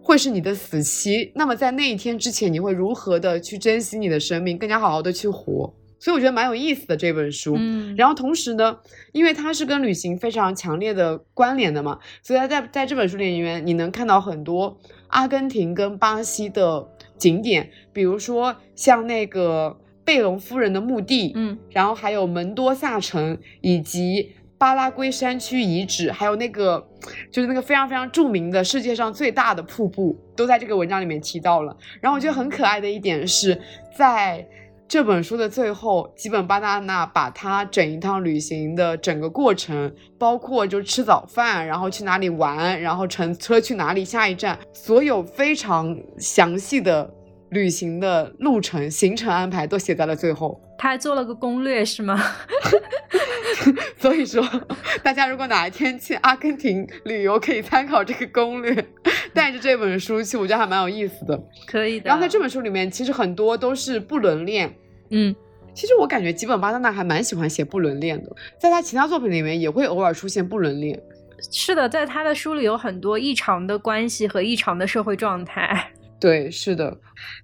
Speaker 2: 会是你的死期，那么在那一天之前，你会如何的去珍惜你的生命，更加好好的去活。所以我觉得蛮有意思的这本书。
Speaker 3: 嗯，
Speaker 2: 然后同时呢，因为它是跟旅行非常强烈的关联的嘛，所以它在在这本书里面，你能看到很多阿根廷跟巴西的景点，比如说像那个贝隆夫人的墓地，
Speaker 3: 嗯，
Speaker 2: 然后还有门多萨城以及巴拉圭山区遗址，还有那个就是那个非常非常著名的世界上最大的瀑布，都在这个文章里面提到了。然后我觉得很可爱的一点是在。这本书的最后，吉本巴纳纳把他整一趟旅行的整个过程，包括就吃早饭，然后去哪里玩，然后乘车去哪里，下一站，所有非常详细的旅行的路程、行程安排都写在了最后。
Speaker 3: 他还做了个攻略，是吗？
Speaker 2: 所以说，大家如果哪一天去阿根廷旅游，可以参考这个攻略，带着这本书去，我觉得还蛮有意思的。
Speaker 3: 可以的。
Speaker 2: 然后在这本书里面，其实很多都是不伦恋。
Speaker 3: 嗯，
Speaker 2: 其实我感觉吉本巴纳纳还蛮喜欢写不伦恋的，在他其他作品里面也会偶尔出现不伦恋。
Speaker 3: 是的，在他的书里有很多异常的关系和异常的社会状态。
Speaker 2: 对，是的，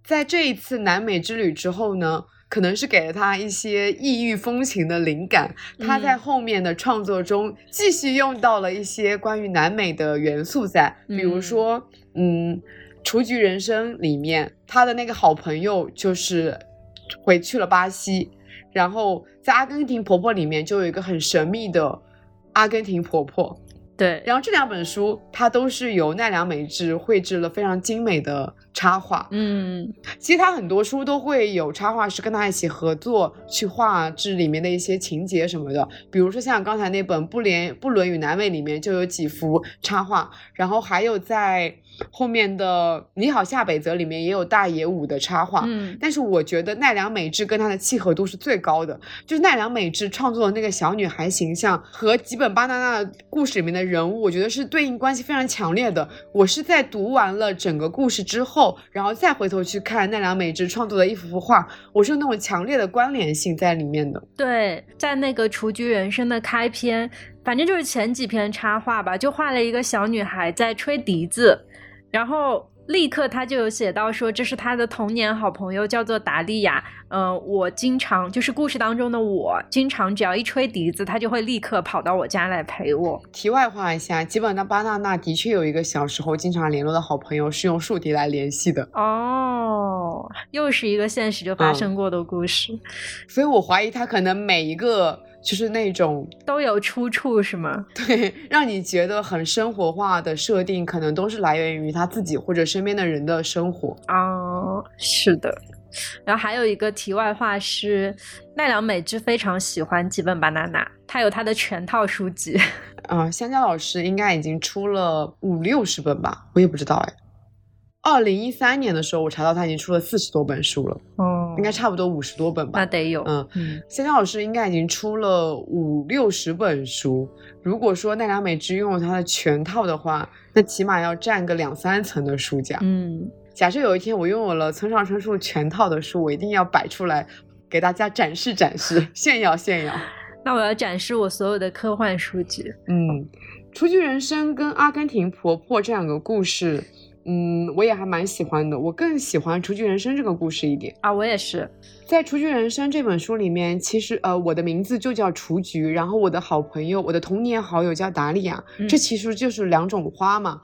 Speaker 2: 在这一次南美之旅之后呢。可能是给了他一些异域风情的灵感，他在后面的创作中继续用到了一些关于南美的元素在，比如说，嗯，《雏菊人生》里面他的那个好朋友就是回去了巴西，然后在《阿根廷婆婆》里面就有一个很神秘的阿根廷婆婆。
Speaker 3: 对，
Speaker 2: 然后这两本书它都是由奈良美智绘制了非常精美的插画。
Speaker 3: 嗯，
Speaker 2: 其实他很多书都会有插画师跟他一起合作去画制里面的一些情节什么的。比如说像刚才那本《不连不伦与南美》里面就有几幅插画，然后还有在后面的《你好夏北泽》里面也有大野武的插画。
Speaker 3: 嗯，
Speaker 2: 但是我觉得奈良美智跟他的契合度是最高的，就是奈良美智创作的那个小女孩形象和吉本巴娜娜故事里面的。人物我觉得是对应关系非常强烈的。我是在读完了整个故事之后，然后再回头去看奈良美智创作的一幅幅画，我是有那种强烈的关联性在里面的。
Speaker 3: 对，在那个《雏菊人生》的开篇，反正就是前几篇插画吧，就画了一个小女孩在吹笛子，然后。立刻他就有写到说，这是他的童年好朋友，叫做达利亚。嗯，我经常就是故事当中的我，经常只要一吹笛子，他就会立刻跑到我家来陪我。
Speaker 2: 题外话一下，基本上巴娜娜的确有一个小时候经常联络的好朋友，是用竖笛来联系的。
Speaker 3: 哦，又是一个现实就发生过的故事。
Speaker 2: 所以我怀疑他可能每一个。就是那种
Speaker 3: 都有出处是吗？
Speaker 2: 对，让你觉得很生活化的设定，可能都是来源于他自己或者身边的人的生活
Speaker 3: 啊。是的，然后还有一个题外话是，奈良美智非常喜欢吉本巴娜娜，他有他的全套书籍。
Speaker 2: 嗯，香蕉老师应该已经出了五六十本吧，我也不知道哎。二零一三年的时候，我查到他已经出了四十多本书了，
Speaker 3: 哦，
Speaker 2: 应该差不多五十多本吧。
Speaker 3: 那得有，
Speaker 2: 嗯嗯，香蕉老师应该已经出了五六十本书。如果说奈良美智拥有他的全套的话，那起码要占个两三层的书架。
Speaker 3: 嗯，
Speaker 2: 假设有一天我拥有了村上春树全套的书，我一定要摆出来给大家展示展示，炫 耀炫耀。
Speaker 3: 那我要展示我所有的科幻书籍。
Speaker 2: 嗯，《雏菊人生》跟《阿根廷婆婆》这两个故事。嗯，我也还蛮喜欢的。我更喜欢《雏菊人生》这个故事一点
Speaker 3: 啊。我也是
Speaker 2: 在《雏菊人生》这本书里面，其实呃，我的名字就叫雏菊，然后我的好朋友，我的童年好友叫达利亚，这其实就是两种花嘛。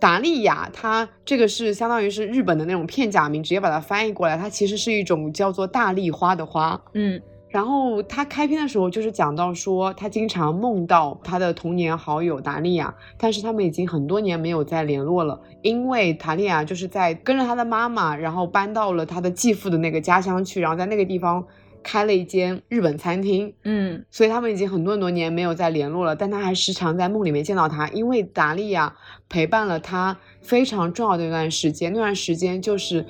Speaker 2: 达利亚，它这个是相当于是日本的那种片假名，直接把它翻译过来，它其实是一种叫做大丽花的花。
Speaker 3: 嗯。
Speaker 2: 然后他开篇的时候就是讲到说，他经常梦到他的童年好友达利亚，但是他们已经很多年没有再联络了，因为达利亚就是在跟着他的妈妈，然后搬到了他的继父的那个家乡去，然后在那个地方开了一间日本餐厅，
Speaker 3: 嗯，
Speaker 2: 所以他们已经很多很多年没有再联络了，但他还时常在梦里面见到他，因为达利亚陪伴了他非常重要的一段时间，那段时间就是，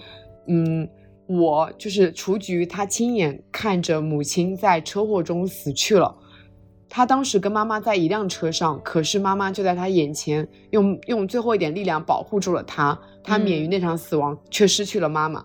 Speaker 2: 嗯。我就是雏菊，她亲眼看着母亲在车祸中死去了。她当时跟妈妈在一辆车上，可是妈妈就在她眼前，用用最后一点力量保护住了她，她免于那场死亡，却失去了妈妈。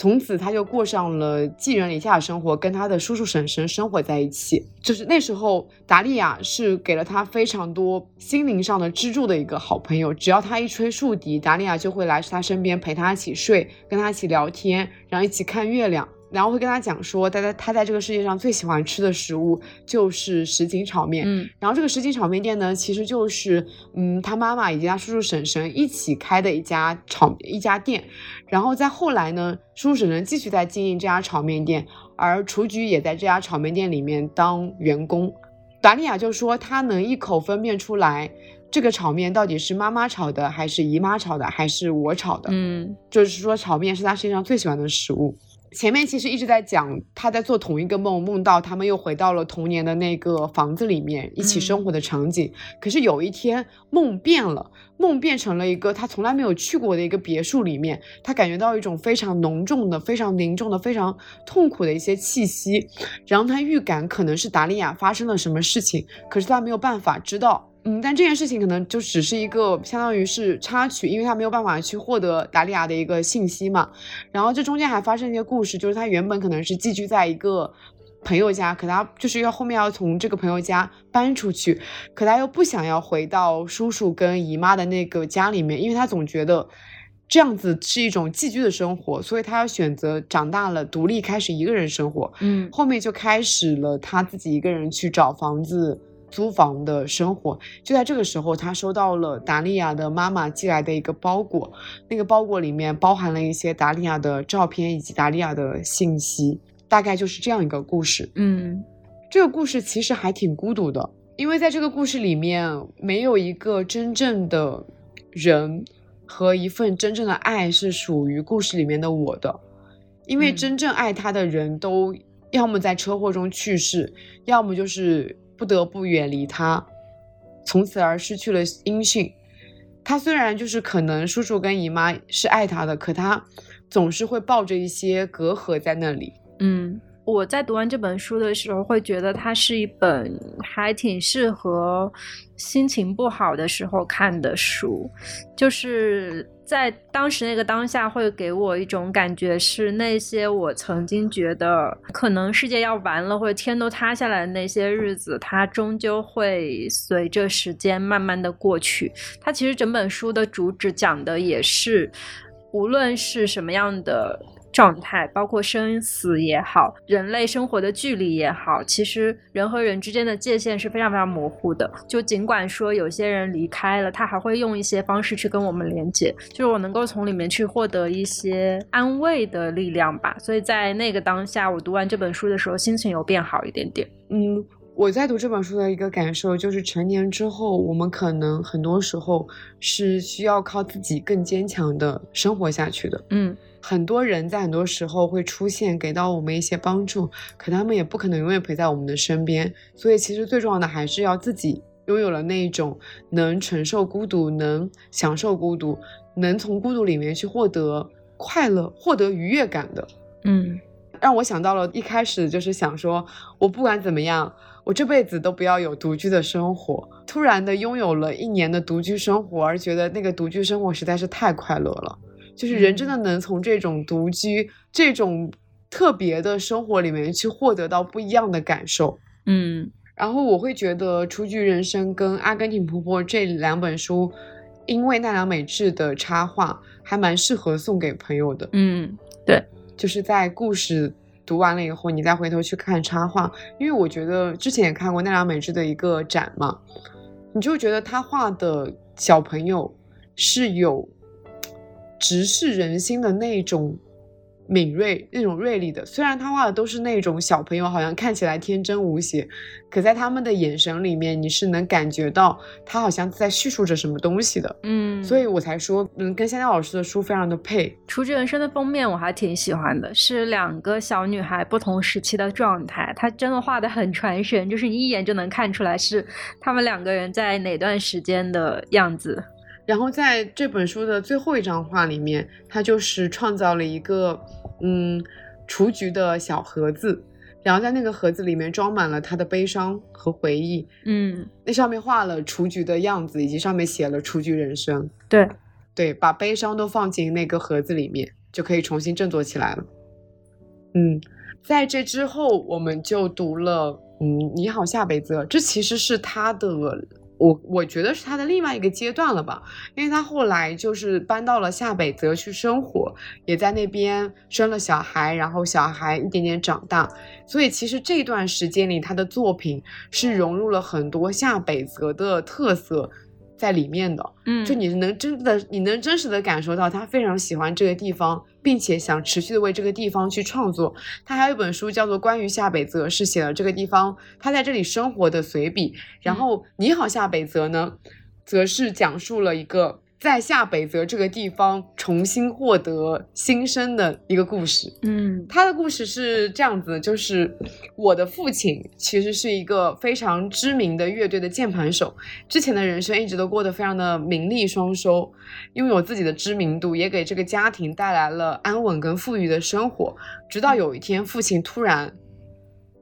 Speaker 2: 从此，他就过上了寄人篱下的生活，跟他的叔叔婶婶生活在一起。就是那时候，达利亚是给了他非常多心灵上的支柱的一个好朋友。只要他一吹竖笛，达利亚就会来他身边陪他一起睡，跟他一起聊天，然后一起看月亮。然后会跟他讲说，他在他在这个世界上最喜欢吃的食物就是什锦炒面。
Speaker 3: 嗯
Speaker 2: 然后这个什锦炒面店呢，其实就是嗯他妈妈以及他叔叔婶婶一起开的一家炒一家店。然后在后来呢，叔叔婶婶继续在经营这家炒面店，而雏菊也在这家炒面店里面当员工。达利亚就说他能一口分辨出来。这个炒面到底是妈妈炒的，还是姨妈炒的，还是我炒的？
Speaker 3: 嗯
Speaker 2: 就是说炒面是他世界上最喜欢的食物。前面其实一直在讲他在做同一个梦，梦到他们又回到了童年的那个房子里面一起生活的场景。可是有一天梦变了，梦变成了一个他从来没有去过的一个别墅里面，他感觉到一种非常浓重的、非常凝重的、非常痛苦的一些气息，然后他预感可能是达利亚发生了什么事情，可是他没有办法知道。嗯，但这件事情可能就只是一个相当于是插曲，因为他没有办法去获得达利亚的一个信息嘛。然后这中间还发生一些故事，就是他原本可能是寄居在一个朋友家，可他就是要后面要从这个朋友家搬出去，可他又不想要回到叔叔跟姨妈的那个家里面，因为他总觉得这样子是一种寄居的生活，所以他要选择长大了独立开始一个人生活。
Speaker 3: 嗯
Speaker 2: 后面就开始了他自己一个人去找房子。租房的生活，就在这个时候，他收到了达利亚的妈妈寄来的一个包裹，那个包裹里面包含了一些达利亚的照片以及达利亚的信息，大概就是这样一个故事。
Speaker 3: 嗯。
Speaker 2: 这个故事其实还挺孤独的，因为在这个故事里面，没有一个真正的人和一份真正的爱是属于故事里面的我的，因为
Speaker 3: 嗯。
Speaker 2: 真正爱他的人都要么在车祸中去世，要么就是不得不远离他，从此而失去了音讯。他虽然就是可能叔叔跟姨妈是爱他的，可他总是会抱着一些隔阂在那里。
Speaker 3: 嗯。我在读完这本书的时候，会觉得它是一本还挺适合心情不好的时候看的书，就是在当时那个当下，会给我一种感觉，是那些我曾经觉得可能世界要完了或者天都塌下来的那些日子，它终究会随着时间慢慢的过去。它其实整本书的主旨讲的也是，无论是什么样的。状态，包括生死也好，人类生活的距离也好，其实人和人之间的界限是非常非常模糊的。就尽管说有些人离开了，他还会用一些方式去跟我们连接，就是我能够从里面去获得一些安慰的力量吧。所以在那个当下，我读完这本书的时候，心情有变好一点点。
Speaker 2: 嗯，我在读这本书的一个感受就是，成年之后，我们可能很多时候是需要靠自己更坚强的生活下去的。
Speaker 3: 嗯
Speaker 2: 很多人在很多时候会出现，给到我们一些帮助，可他们也不可能永远陪在我们的身边。所以，其实最重要的还是要自己拥有了那一种能承受孤独、能享受孤独、能从孤独里面去获得快乐、获得愉悦感的。
Speaker 3: 嗯
Speaker 2: 让我想到了一开始就是想说，我不管怎么样，我这辈子都不要有独居的生活。突然的拥有了一年的独居生活，而觉得那个独居生活实在是太快乐了。就是人真的能从这种独居、这种特别的生活里面去获得到不一样的感受。
Speaker 3: 嗯
Speaker 2: 然后我会觉得《雏菊人生》跟《阿根廷婆婆》这两本书，因为奈良美智的插画，还蛮适合送给朋友的。
Speaker 3: 嗯对
Speaker 2: 就是在故事读完了以后，你再回头去看插画，因为我觉得之前也看过奈良美智的一个展嘛，你就觉得他画的小朋友是有直视人心的那种敏锐、那种锐利的。虽然他画的都是那种小朋友，好像看起来天真无邪，可在他们的眼神里面，你是能感觉到他好像在叙述着什么东西的。
Speaker 3: 嗯，
Speaker 2: 所以我才说，嗯，跟香香老师的书非常的配。
Speaker 3: 《雏菊人生》的封面我还挺喜欢的，是两个小女孩不同时期的状态，她真的画的很传神，就是你一眼就能看出来是他们两个人在哪段时间的样子。
Speaker 2: 然后在这本书的最后一张画里面，他就是创造了一个嗯雏菊的小盒子，然后在那个盒子里面装满了他的悲伤和回忆。
Speaker 3: 嗯，
Speaker 2: 那上面画了雏菊的样子，以及上面写了“雏菊人生
Speaker 3: 对，”。
Speaker 2: 对，把悲伤都放进那个盒子里面，就可以重新振作起来了。嗯，在这之后，我们就读了嗯《你好，下辈子》，这其实是他的我我觉得是他的另外一个阶段了吧，因为他后来就是搬到了下北泽去生活，也在那边生了小孩，然后小孩一点点长大，所以其实这段时间里，他的作品是融入了很多下北泽的特色。在里面的，
Speaker 3: 嗯，
Speaker 2: 就你能真的，你能真实的感受到他非常喜欢这个地方，并且想持续的为这个地方去创作。他还有一本书叫做《关于夏北泽》，是写了这个地方他在这里生活的随笔。然后《你好，夏北泽》呢，则是讲述了一个。在下北泽这个地方重新获得新生的一个故事。
Speaker 3: 嗯，
Speaker 2: 他的故事是这样子的，就是我的父亲其实是一个非常知名的乐队的键盘手，之前的人生一直都过得非常的名利双收，拥有自己的知名度，也给这个家庭带来了安稳跟富裕的生活。直到有一天，父亲突然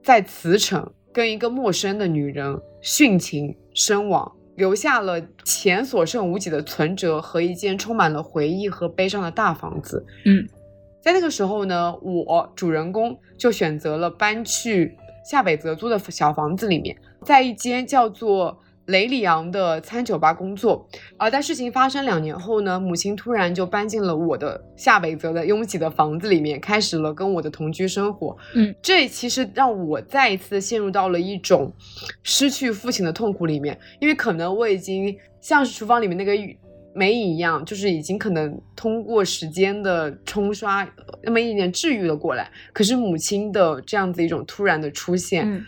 Speaker 2: 在茨城跟一个陌生的女人殉情身亡。留下了钱所剩无几的存折和一间充满了回忆和悲伤的大房子。
Speaker 3: 嗯，
Speaker 2: 在那个时候呢，我主人公就选择了搬去下北泽租的小房子里面，在一间叫做。雷里昂的餐酒吧工作，而在事情发生两年后呢，母亲突然就搬进了我的下北泽的拥挤的房子里面，开始了跟我的同居生活。
Speaker 3: 嗯，
Speaker 2: 这其实让我再一次陷入到了一种失去父亲的痛苦里面，因为可能我已经像是厨房里面那个梅影一样，就是已经可能通过时间的冲刷，那么一点点治愈了过来。可是母亲的这样子一种突然的出现，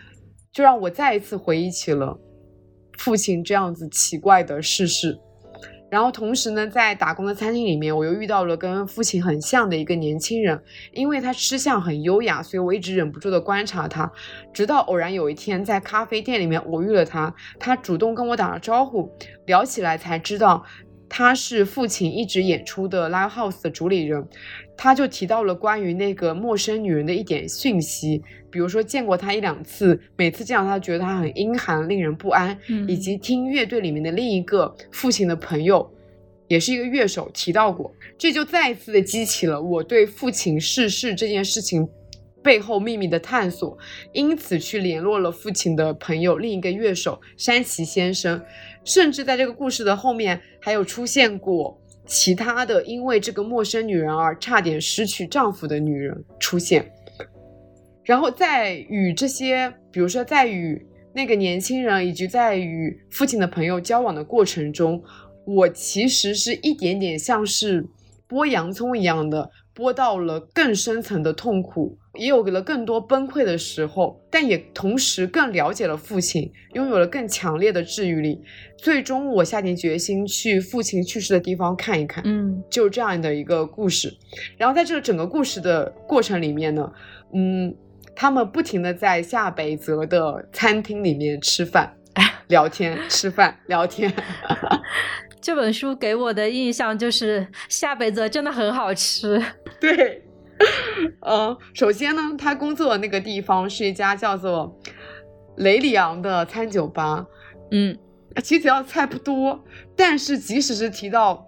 Speaker 2: 就让我再一次回忆起了。父亲这样子奇怪的逝世，然后同时呢，在打工的餐厅里面，我又遇到了跟父亲很像的一个年轻人，因为他吃相很优雅，所以我一直忍不住的观察他，直到偶然有一天在咖啡店里面偶遇了他，他主动跟我打了招呼，聊起来才知道他是父亲一直演出的 live house 的主理人。他就提到了关于那个陌生女人的一点讯息，比如说见过她一两次，每次见到她觉得她很阴寒，令人不安，以及听乐队里面的另一个父亲的朋友，也是一个乐手提到过，这就再一次的激起了我对父亲逝世这件事情背后秘密的探索，因此去联络了父亲的朋友另一个乐手山崎先生，甚至在这个故事的后面还有出现过。其他的因为这个陌生女人而差点失去丈夫的女人出现，然后在与这些，比如说在与那个年轻人以及在与父亲的朋友交往的过程中，我其实是一点点像是剥洋葱一样的。播到了更深层的痛苦，也有了更多崩溃的时候，但也同时更了解了父亲，拥有了更强烈的治愈力。最终，我下定决心去父亲去世的地方看一看。
Speaker 3: 嗯，
Speaker 2: 就这样的一个故事。然后在这个整个故事的过程里面呢，嗯，他们不停的在下北泽的餐厅里面吃饭、聊天、吃饭、聊天。
Speaker 3: 这本书给我的印象就是夏北泽真的很好吃。
Speaker 2: 对，嗯，首先呢，他工作的那个地方是一家叫做雷里昂的餐酒吧。
Speaker 3: 嗯，
Speaker 2: 其实提到菜不多，但是即使是提到。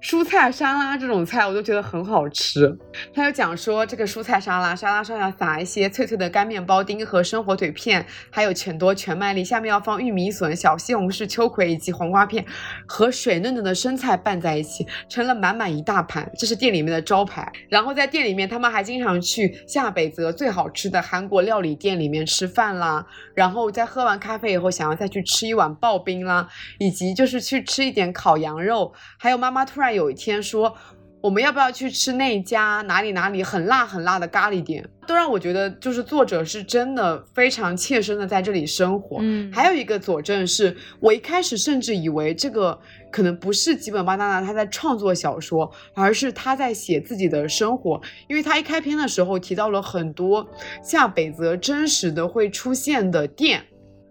Speaker 2: 蔬菜沙拉这种菜我都觉得很好吃。他就讲说，这个蔬菜沙拉，沙拉上要撒一些脆脆的干面包丁和生火腿片，还有全多全麦粒，下面要放玉米笋、小西红柿、秋葵以及黄瓜片，和水嫩嫩的生菜拌在一起，成了满满一大盘。这是店里面的招牌。然后在店里面，他们还经常去下北泽最好吃的韩国料理店里面吃饭啦。然后在喝完咖啡以后，想要再去吃一碗刨冰啦，以及就是去吃一点烤羊肉。还有妈妈突然。有一天说，我们要不要去吃那家哪里哪里很辣很辣的咖喱店？都让我觉得，就是作者是真的非常切身的在这里生活。
Speaker 3: 嗯，
Speaker 2: 还有一个佐证是，我一开始甚至以为这个可能不是吉本巴娜娜他在创作小说，而是他在写自己的生活，因为他一开篇的时候提到了很多下北泽真实的会出现的店，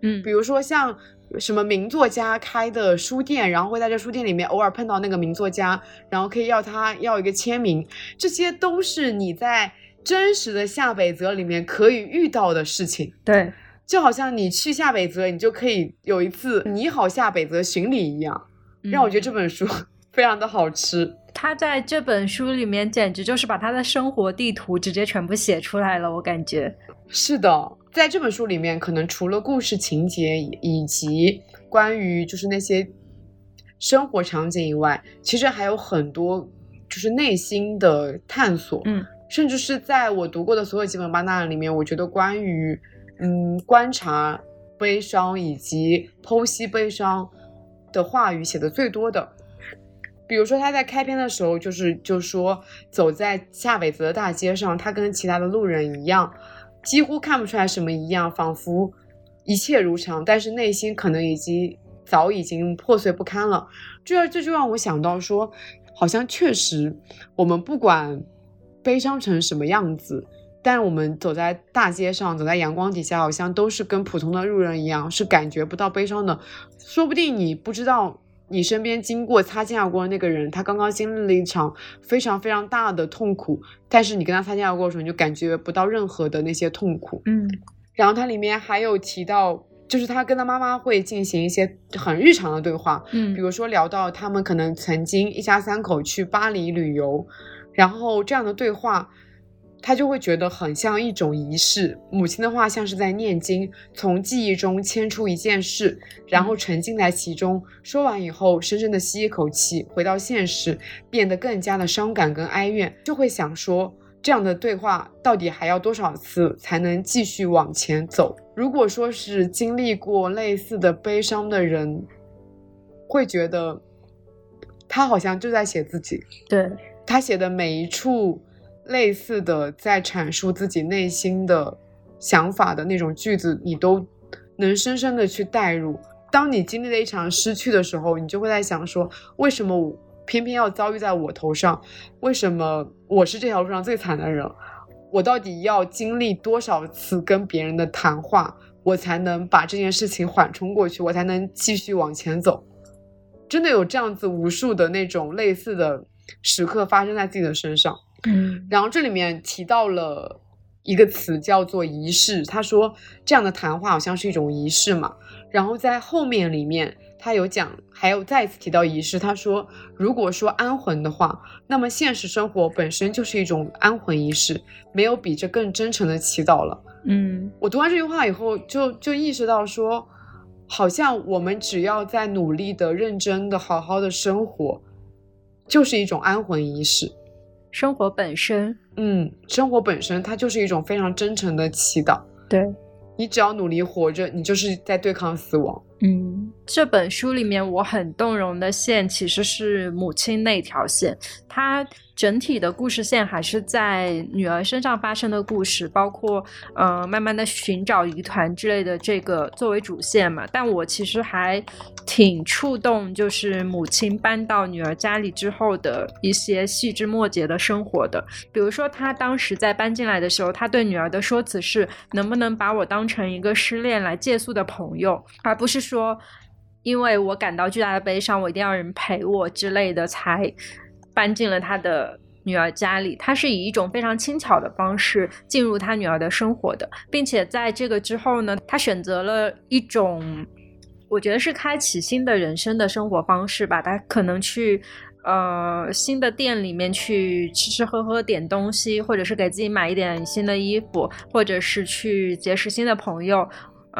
Speaker 3: 嗯，
Speaker 2: 比如说像。什么名作家开的书店，然后会在这书店里面偶尔碰到那个名作家，然后可以要他要一个签名，这些都是你在真实的下北泽里面可以遇到的事情。
Speaker 3: 对，
Speaker 2: 就好像你去下北泽，你就可以有一次你好下北泽巡礼一样，让我觉得这本书 非常的好吃。
Speaker 3: 他在这本书里面简直就是把他的生活地图直接全部写出来了，我感觉。
Speaker 2: 是的。在这本书里面，可能除了故事情节以及关于就是那些生活场景以外，其实还有很多就是内心的探索，
Speaker 3: 嗯，
Speaker 2: 甚至是在我读过的所有基本巴纳里面，我觉得关于嗯观察悲伤以及剖析悲伤的话语写的最多的。比如说他在开篇的时候，就是就说走在夏北泽的大街上，他跟其他的路人一样，几乎看不出来什么一样，仿佛一切如常，但是内心可能已经早已经破碎不堪了。这这就让我想到说，好像确实我们不管悲伤成什么样子，但我们走在大街上，走在阳光底下，好像都是跟普通的路人一样，是感觉不到悲伤的。说不定你不知道。你身边经过擦肩而过的那个人，他刚刚经历了一场非常非常大的痛苦，但是你跟他擦肩而过的时候，你就感觉不到任何的那些痛苦。
Speaker 3: 嗯，
Speaker 2: 然后它里面还有提到，就是他跟他妈妈会进行一些很日常的对话，
Speaker 3: 嗯，
Speaker 2: 比如说聊到他们可能曾经一家三口去巴黎旅游，然后这样的对话。他就会觉得很像一种仪式，母亲的话像是在念经，从记忆中牵出一件事，然后沉浸在其中。说完以后，深深的吸一口气，回到现实，变得更加的伤感跟哀怨，就会想说，这样的对话到底还要多少次才能继续往前走？如果说是经历过类似的悲伤的人，会觉得他好像就在写自己，
Speaker 3: 对
Speaker 2: 他写的每一处。类似的，在阐述自己内心的想法的那种句子，你都能深深的去代入。当你经历了一场失去的时候，你就会在想说，为什么偏偏要遭遇在我头上？为什么我是这条路上最惨的人？我到底要经历多少次跟别人的谈话，我才能把这件事情缓冲过去？我才能继续往前走？真的有这样子无数的那种类似的时刻发生在自己的身上。
Speaker 3: 嗯，
Speaker 2: 然后这里面提到了一个词叫做仪式，他说这样的谈话好像是一种仪式嘛。然后在后面里面他有讲，还有再次提到仪式，他说如果说安魂的话，那么现实生活本身就是一种安魂仪式，没有比这更真诚的祈祷了。
Speaker 3: 嗯，
Speaker 2: 我读完这句话以后，就就意识到说，好像我们只要在努力的、认真的、好好的生活，就是一种安魂仪式。
Speaker 3: 生活本身，
Speaker 2: 嗯，生活本身它就是一种非常真诚的祈祷。
Speaker 3: 对，
Speaker 2: 你只要努力活着，你就是在对抗死亡。
Speaker 3: 嗯，这本书里面我很动容的线其实是母亲那条线，她整体的故事线还是在女儿身上发生的故事，包括呃慢慢的寻找疑团之类的这个作为主线嘛。但我其实还挺触动，就是母亲搬到女儿家里之后的一些细枝末节的生活的，比如说她当时在搬进来的时候，她对女儿的说辞是能不能把我当成一个失恋来借宿的朋友，而不是。说，因为我感到巨大的悲伤，我一定要人陪我之类的，才搬进了他的女儿家里。他是以一种非常轻巧的方式进入他女儿的生活的，并且在这个之后呢，他选择了一种我觉得是开启新的人生的生活方式吧。他可能去呃新的店里面去吃吃喝喝点东西，或者是给自己买一点新的衣服，或者是去结识新的朋友。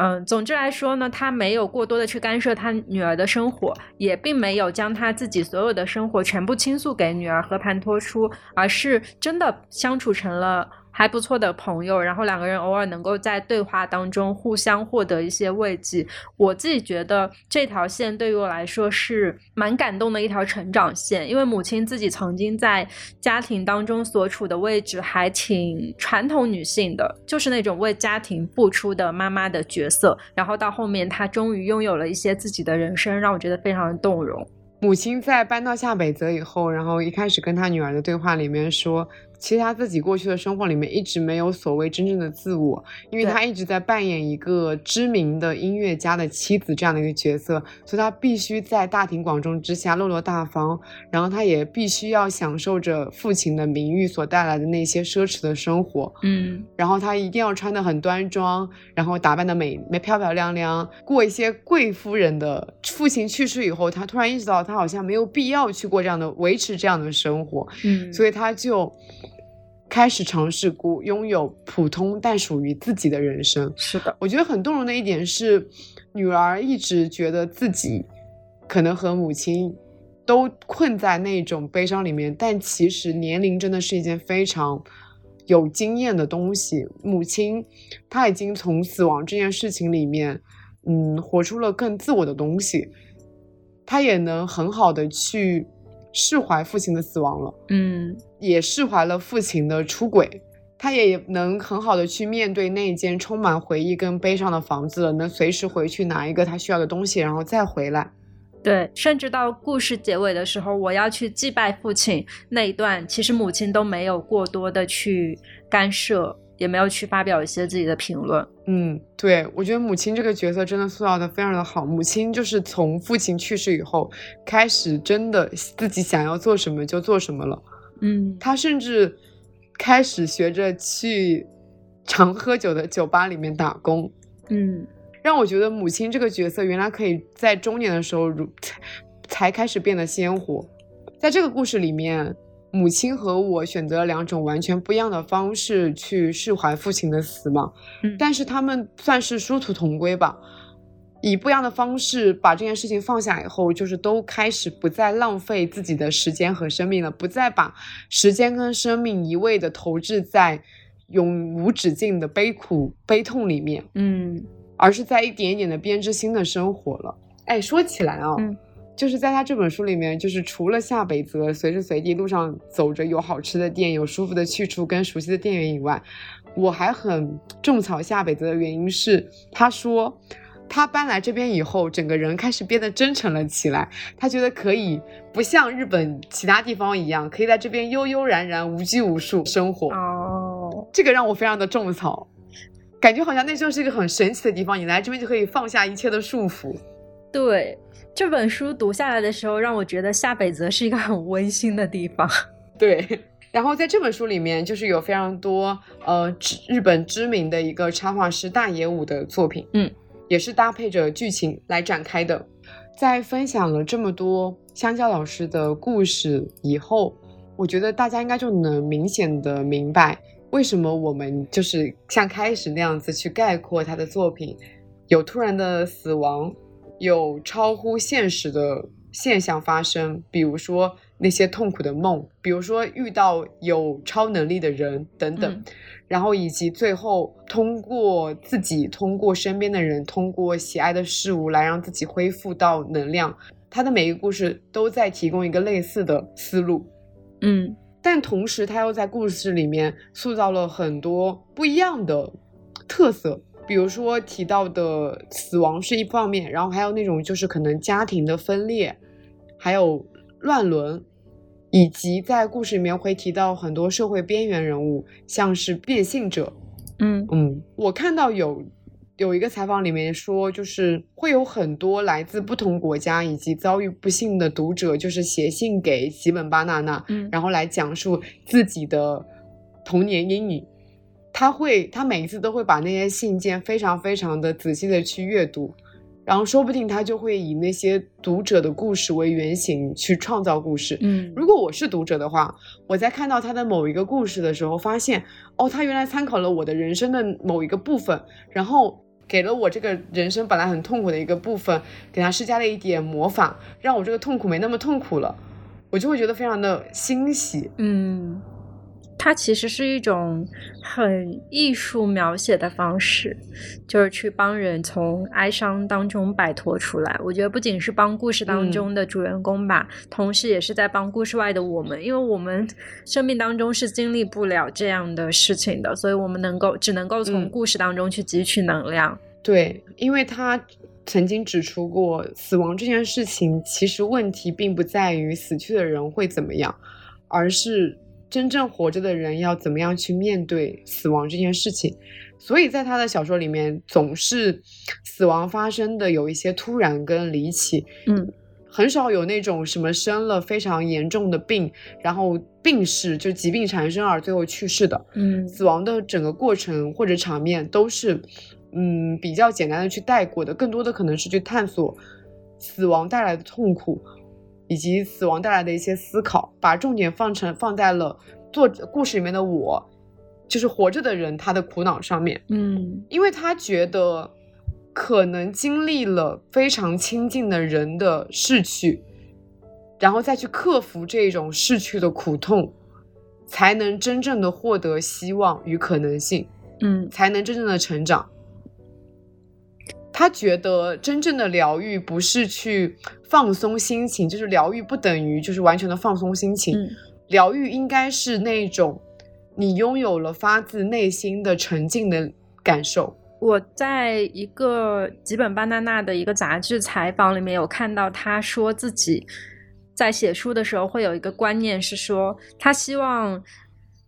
Speaker 3: 嗯，总之来说呢，他没有过多的去干涉他女儿的生活，也并没有将他自己所有的生活全部倾诉给女儿和盘托出，而是真的相处成了。还不错的朋友，然后两个人偶尔能够在对话当中互相获得一些慰藉。我自己觉得这条线对于我来说是蛮感动的一条成长线，因为母亲自己曾经在家庭当中所处的位置还挺传统女性的，就是那种为家庭付出的妈妈的角色。然后到后面，她终于拥有了一些自己的人生，让我觉得非常的动容。
Speaker 2: 母亲在搬到下北泽以后，然后一开始跟她女儿的对话里面说。其实他自己过去的生活里面一直没有所谓真正的自我，因为他一直在扮演一个知名的音乐家的妻子这样的一个角色，所以他必须在大庭广众之下落落大方，然后他也必须要享受着父亲的名誉所带来的那些奢侈的生活，
Speaker 3: 嗯，
Speaker 2: 然后他一定要穿的很端庄，然后打扮的美美漂漂亮亮，过一些贵夫人的。父亲去世以后，他突然意识到他好像没有必要去过这样的维持这样的生活，
Speaker 3: 嗯，
Speaker 2: 所以他就。开始尝试过拥有普通但属于自己的人生。
Speaker 3: 是的，
Speaker 2: 我觉得很动容的一点是，女儿一直觉得自己可能和母亲都困在那种悲伤里面，但其实年龄真的是一件非常有经验的东西。母亲她已经从死亡这件事情里面，嗯，活出了更自我的东西，她也能很好的去释怀父亲的死亡了，
Speaker 3: 嗯
Speaker 2: 也释怀了父亲的出轨。他也能很好的去面对那一间充满回忆跟悲伤的房子了，能随时回去拿一个他需要的东西，然后再回来。
Speaker 3: 对，甚至到故事结尾的时候，我要去祭拜父亲那一段，其实母亲都没有过多的去干涉，也没有去发表一些自己的评论。
Speaker 2: 嗯，对，我觉得母亲这个角色真的塑造的非常的好。母亲就是从父亲去世以后开始，真的自己想要做什么就做什么了。
Speaker 3: 嗯
Speaker 2: 她甚至开始学着去常喝酒的酒吧里面打工，
Speaker 3: 嗯
Speaker 2: 让我觉得母亲这个角色原来可以在中年的时候如才才开始变得鲜活。在这个故事里面，母亲和我选择了两种完全不一样的方式去释怀父亲的死嘛，
Speaker 3: 嗯
Speaker 2: 但是他们算是殊途同归吧。以不一样的方式把这件事情放下以后，就是都开始不再浪费自己的时间和生命了，不再把时间跟生命一味的投掷在永无止境的悲苦悲痛里面。
Speaker 3: 嗯
Speaker 2: 而是在一点一点的编织新的生活了。哎，说起来啊，
Speaker 3: 嗯
Speaker 2: 就是在他这本书里面，就是除了夏北泽随时随地路上走着有好吃的店、有舒服的去处跟熟悉的店员以外，我还很种草夏北泽的原因是，他说他搬来这边以后，整个人开始变得真诚了起来。他觉得可以不像日本其他地方一样，可以在这边悠悠然然、无拘无束生活。
Speaker 3: 哦，
Speaker 2: 这个让我非常的种草，感觉好像那就是一个很神奇的地方，你来这边就可以放下一切的束缚。
Speaker 3: 对，这本书读下来的时候，让我觉得夏北泽是一个很温馨的地方。
Speaker 2: 对，然后在这本书里面，就是有非常多呃知日本知名的一个插画师大野武的作品，
Speaker 3: 嗯，
Speaker 2: 也是搭配着剧情来展开的。在分享了这么多香蕉老师的故事以后，我觉得大家应该就能明显的明白，为什么我们就是像开始那样子去概括他的作品，有突然的死亡，有超乎现实的现象发生，比如说那些痛苦的梦，比如说遇到有超能力的人等等，
Speaker 3: 嗯
Speaker 2: 然后以及最后通过自己、通过身边的人、通过喜爱的事物来让自己恢复到能量。他的每一个故事都在提供一个类似的思路，
Speaker 3: 嗯
Speaker 2: 但同时他又在故事里面塑造了很多不一样的特色，比如说提到的死亡是一方面，然后还有那种就是可能家庭的分裂，还有乱伦，以及在故事里面会提到很多社会边缘人物，像是变性者。
Speaker 3: 嗯
Speaker 2: 嗯，我看到有有一个采访里面说，就是会有很多来自不同国家以及遭遇不幸的读者，就是写信给吉本巴娜娜，
Speaker 3: 嗯
Speaker 2: 然后来讲述自己的童年阴影。他会，他每一次都会把那些信件非常非常的仔细的去阅读，然后说不定他就会以那些读者的故事为原型去创造故事。
Speaker 3: 嗯
Speaker 2: 如果我是读者的话，我在看到他的某一个故事的时候，发现哦，他原来参考了我的人生的某一个部分，然后给了我这个人生本来很痛苦的一个部分，给他施加了一点魔法，让我这个痛苦没那么痛苦了，我就会觉得非常的欣喜。
Speaker 3: 嗯，它其实是一种很艺术描写的方式，就是去帮人从哀伤当中摆脱出来。我觉得不仅是帮故事当
Speaker 2: 嗯
Speaker 3: 中的主人公吧，同时也是在帮故事外的我们，因为我们生命当中是经历不了这样的事情的，所以我们能够只能够从
Speaker 2: 嗯
Speaker 3: 故事当中去汲取能量。
Speaker 2: 对，因为他曾经指出过，死亡这件事情其实问题并不在于死去的人会怎么样，而是真正活着的人要怎么样去面对死亡这件事情。所以在他的小说里面，总是死亡发生的有一些突然跟离奇，
Speaker 3: 嗯，
Speaker 2: 很少有那种什么生了非常严重的病，然后病逝就疾病缠身而最后去世的。
Speaker 3: 嗯
Speaker 2: 死亡的整个过程或者场面都是，嗯，比较简单的去带过的，更多的可能是去探索死亡带来的痛苦，以及死亡带来的一些思考，把重点放成放在了作者故事里面的我，就是活着的人他的苦恼上面，
Speaker 3: 嗯
Speaker 2: 因为他觉得。可能经历了非常亲近的人的逝去，然后再去克服这种逝去的苦痛，才能真正的获得希望与可能性，
Speaker 3: 嗯
Speaker 2: 才能真正的成长。他觉得真正的疗愈不是去放松心情，就是疗愈不等于就是完全的放松心情，
Speaker 3: 嗯
Speaker 2: 疗愈应该是那种你拥有了发自内心的沉静的感受。
Speaker 3: 我在一个吉本巴娜娜的一个杂志采访里面有看到，他说自己在写书的时候会有一个观念是说，他希望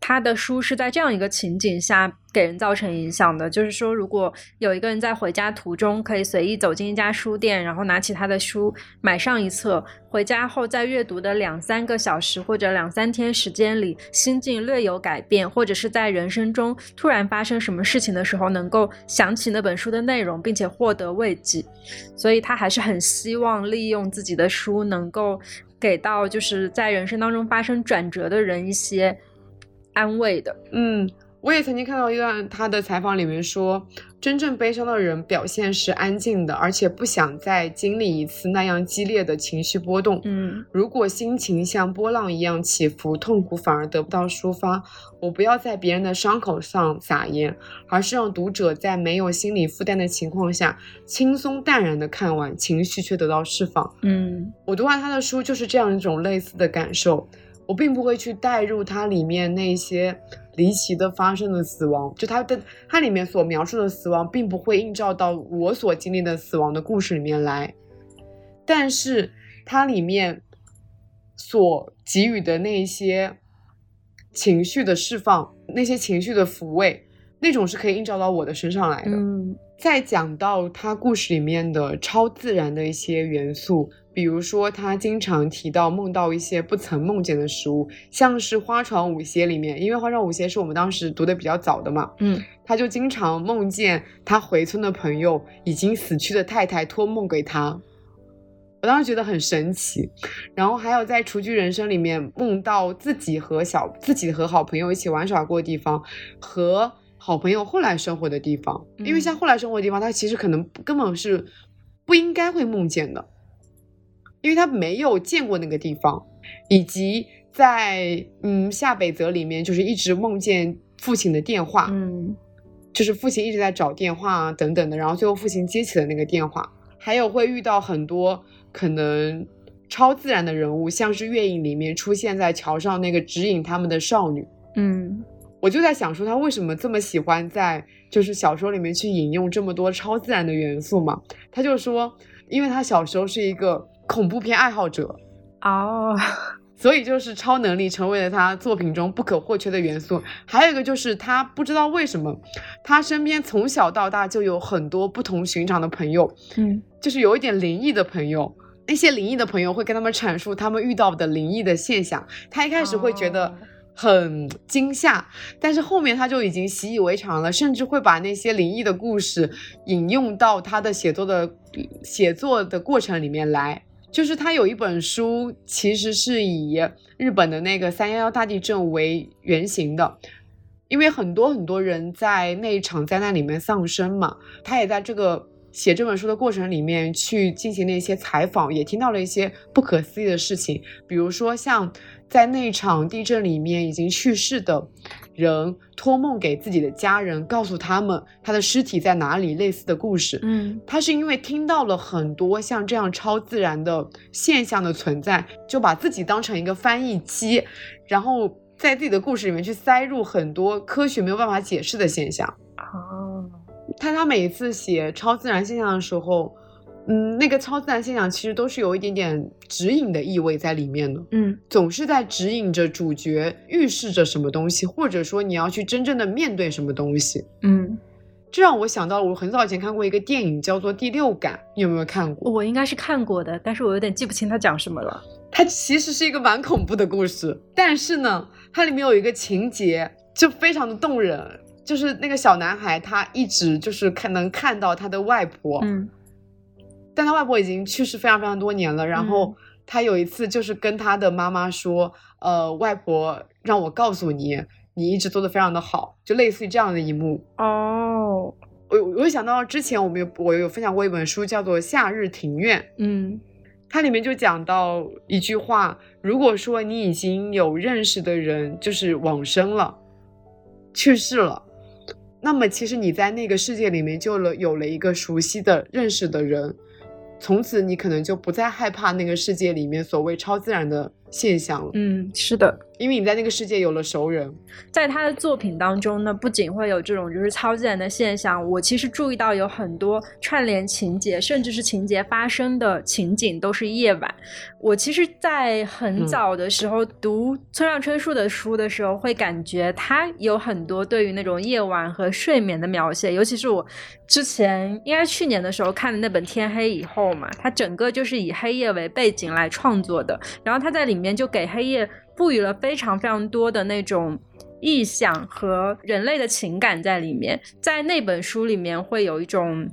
Speaker 3: 他的书是在这样一个情景下给人造成影响的，就是说，如果有一个人在回家途中可以随意走进一家书店，然后拿起他的书买上一册，回家后在阅读的两三个小时或者两三天时间里，心境略有改变，或者是在人生中突然发生什么事情的时候，能够想起那本书的内容，并且获得慰藉。所以他还是很希望利用自己的书，能够给到就是在人生当中发生转折的人一些安慰的。
Speaker 2: 嗯，我也曾经看到一段他的采访里面说，真正悲伤的人表现是安静的，而且不想再经历一次那样激烈的情绪波动。
Speaker 3: 嗯
Speaker 2: 如果心情像波浪一样起伏，痛苦反而得不到抒发，我不要在别人的伤口上撒盐，而是让读者在没有心理负担的情况下，轻松淡然的看完，情绪却得到释放。
Speaker 3: 嗯
Speaker 2: 我读完他的书就是这样一种类似的感受，我并不会去带入它里面那些离奇的发生的死亡，就它的它里面所描述的死亡，并不会映照到我所经历的死亡的故事里面来，但是它里面所给予的那些情绪的释放，那些情绪的抚慰，那种是可以映照到我的身上来的。再讲到他故事里面的超自然的一些元素，比如说他经常提到梦到一些不曾梦见的食物，像是《花床舞鞋》里面，因为《花床舞鞋》是我们当时读的比较早的嘛，
Speaker 3: 嗯
Speaker 2: 他就经常梦见他回村的朋友已经死去的太太托梦给他，我当时觉得很神奇。然后还有在《雏菊人生》里面梦到自己和小自己和好朋友一起玩耍过的地方，和好朋友后来生活的地方，因为
Speaker 3: 嗯。
Speaker 2: 像后来生活的地方，他其实可能根本是不应该会梦见的，因为他没有见过那个地方，以及在嗯夏北泽里面，就是一直梦见父亲的电话，
Speaker 3: 嗯。
Speaker 2: 就是父亲一直在找电话啊等等的，然后最后父亲接起了那个电话，还有会遇到很多可能超自然的人物，像是月影里面出现在桥上那个指引他们的少女。
Speaker 3: 嗯
Speaker 2: 我就在想说，他为什么这么喜欢在就是小说里面去引用这么多超自然的元素嘛？他就说，因为他小时候是一个恐怖片爱好者，
Speaker 3: 哦
Speaker 2: 所以就是超能力成为了他作品中不可或缺的元素。还有一个就是他不知道为什么，他身边从小到大就有很多不同寻常的朋友，
Speaker 3: 嗯
Speaker 2: 就是有一点灵异的朋友。那些灵异的朋友会跟他们阐述他们遇到的灵异的现象。他一开始会觉得
Speaker 3: 哦
Speaker 2: 很惊吓，但是后面他就已经习以为常了，甚至会把那些灵异的故事引用到他的写作的写作的过程里面来。就是他有一本书，其实是以日本的那个三幺幺大地震为原型的，因为很多很多人在那一场灾难里面丧生嘛，他也在这个写这本书的过程里面去进行了一些采访，也听到了一些不可思议的事情，比如说像在那场地震里面已经去世的人托梦给自己的家人，告诉他们他的尸体在哪里，类似的故事。
Speaker 3: 嗯
Speaker 2: 他是因为听到了很多像这样超自然的现象的存在，就把自己当成一个翻译机，然后在自己的故事里面去塞入很多科学没有办法解释的现象。
Speaker 3: 哦
Speaker 2: 他他每一次写超自然现象的时候，嗯，那个超自然现象其实都是有一点点指引的意味在里面的，
Speaker 3: 嗯
Speaker 2: 总是在指引着主角预示着什么东西，或者说你要去真正的面对什么东西。
Speaker 3: 嗯，
Speaker 2: 这让我想到了我很早以前看过一个电影，叫做《第六感》，你有没有看过？
Speaker 3: 我应该是看过的，但是我有点记不清它讲什么了。
Speaker 2: 它其实是一个蛮恐怖的故事，但是呢，它里面有一个情节就非常的动人，就是那个小男孩他一直就是看能看到他的外婆，
Speaker 3: 嗯
Speaker 2: 但他外婆已经去世非常非常多年了。然后
Speaker 3: 嗯
Speaker 2: 他有一次就是跟他的妈妈说：“呃，外婆让我告诉你，你一直做的非常的好。”就类似于这样的一幕。
Speaker 3: 哦
Speaker 2: 我我会想到之前我们有我有分享过一本书，叫做《夏日庭院》。
Speaker 3: 嗯
Speaker 2: 它里面就讲到一句话：如果说你已经有认识的人就是往生了，去世了，那么其实你在那个世界里面就了有了一个熟悉的认识的人，从此你可能就不再害怕那个世界里面所谓超自然的现象了，
Speaker 3: 嗯，是的。
Speaker 2: 因为你在那个世界有了熟人。
Speaker 3: 在他的作品当中呢，不仅会有这种就是超自然的现象，我其实注意到有很多串联情节，甚至是情节发生的情景都是夜晚。我其实，在很早的时候读村上春树的书的时候，会感觉他有很多对于那种夜晚和睡眠的描写，尤其是我之前应该去年的时候看的那本《天黑以后》嘛，它整个就是以黑夜为背景来创作的，然后他在里面就给黑夜。赋予了非常非常多的那种意象和人类的情感在里面，在那本书里面会有一种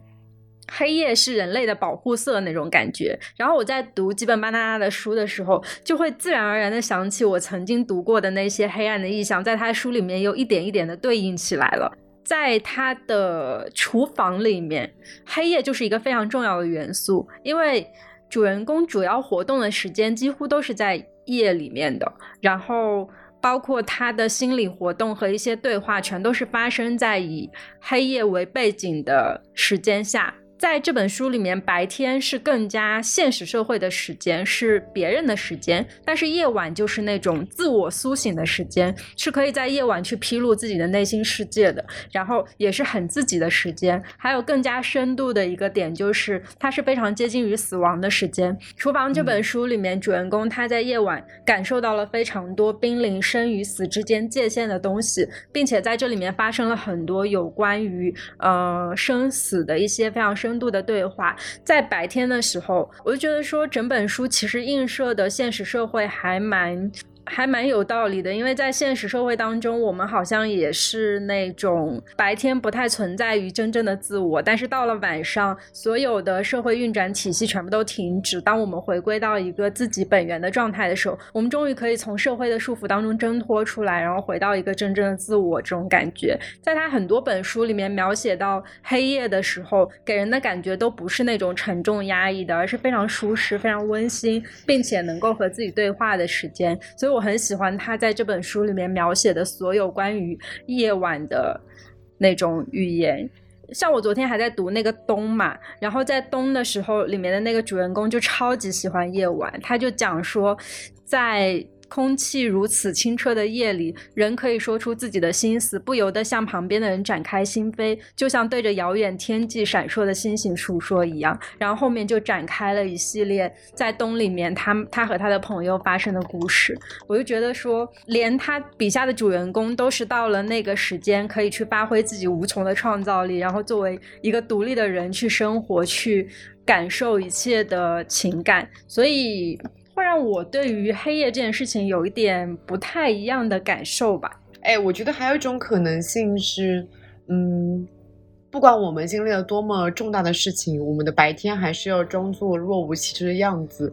Speaker 3: 黑夜是人类的保护色那种感觉。然后我在读吉本巴纳纳的书的时候，就会自然而然的想起我曾经读过的那些黑暗的意象，在他的书里面又一点一点的对应起来了。在他的厨房里面，黑夜就是一个非常重要的元素，因为主人公主要活动的时间几乎都是在。夜里面的，然后包括他的心理活动和一些对话，全都是发生在以黑夜为背景的时间下。在这本书里面，白天是更加现实社会的时间，是别人的时间；但是夜晚就是那种自我苏醒的时间，是可以在夜晚去披露自己的内心世界的，然后也是很自己的时间。还有更加深度的一个点，就是它是非常接近于死亡的时间。厨房这本书里面，主人公他在夜晚感受到了非常多濒临生与死之间界限的东西，并且在这里面发生了很多有关于呃生死的一些非常深。深度的对话，在白天的时候，我就觉得说，整本书其实映射的现实社会还蛮。还蛮有道理的，因为在现实社会当中，我们好像也是那种白天不太存在于真正的自我，但是到了晚上，所有的社会运转体系全部都停止。当我们回归到一个自己本源的状态的时候，我们终于可以从社会的束缚当中挣脱出来，然后回到一个真正的自我。这种感觉，在他很多本书里面描写到黑夜的时候，给人的感觉都不是那种沉重压抑的，而是非常舒适、非常温馨，并且能够和自己对话的时间。所以。我我很喜欢他在这本书里面描写的所有关于夜晚的那种语言，像我昨天还在读那个冬嘛，然后在冬的时候，里面的那个主人公就超级喜欢夜晚，他就讲说在。空气如此清澈的夜里，人可以说出自己的心思，不由得向旁边的人展开心扉，就像对着遥远天际闪烁的星星诉说一样。然后后面就展开了一系列在冬里面他他和他的朋友发生的故事。我就觉得说，连他笔下的主人公都是到了那个时间可以去发挥自己无穷的创造力，然后作为一个独立的人去生活，去感受一切的情感，所以。会让我对于黑夜这件事情有一点不太一样的感受吧。
Speaker 2: 哎，我觉得还有一种可能性是，嗯，不管我们经历了多么重大的事情，我们的白天还是要装作若无其事的样子，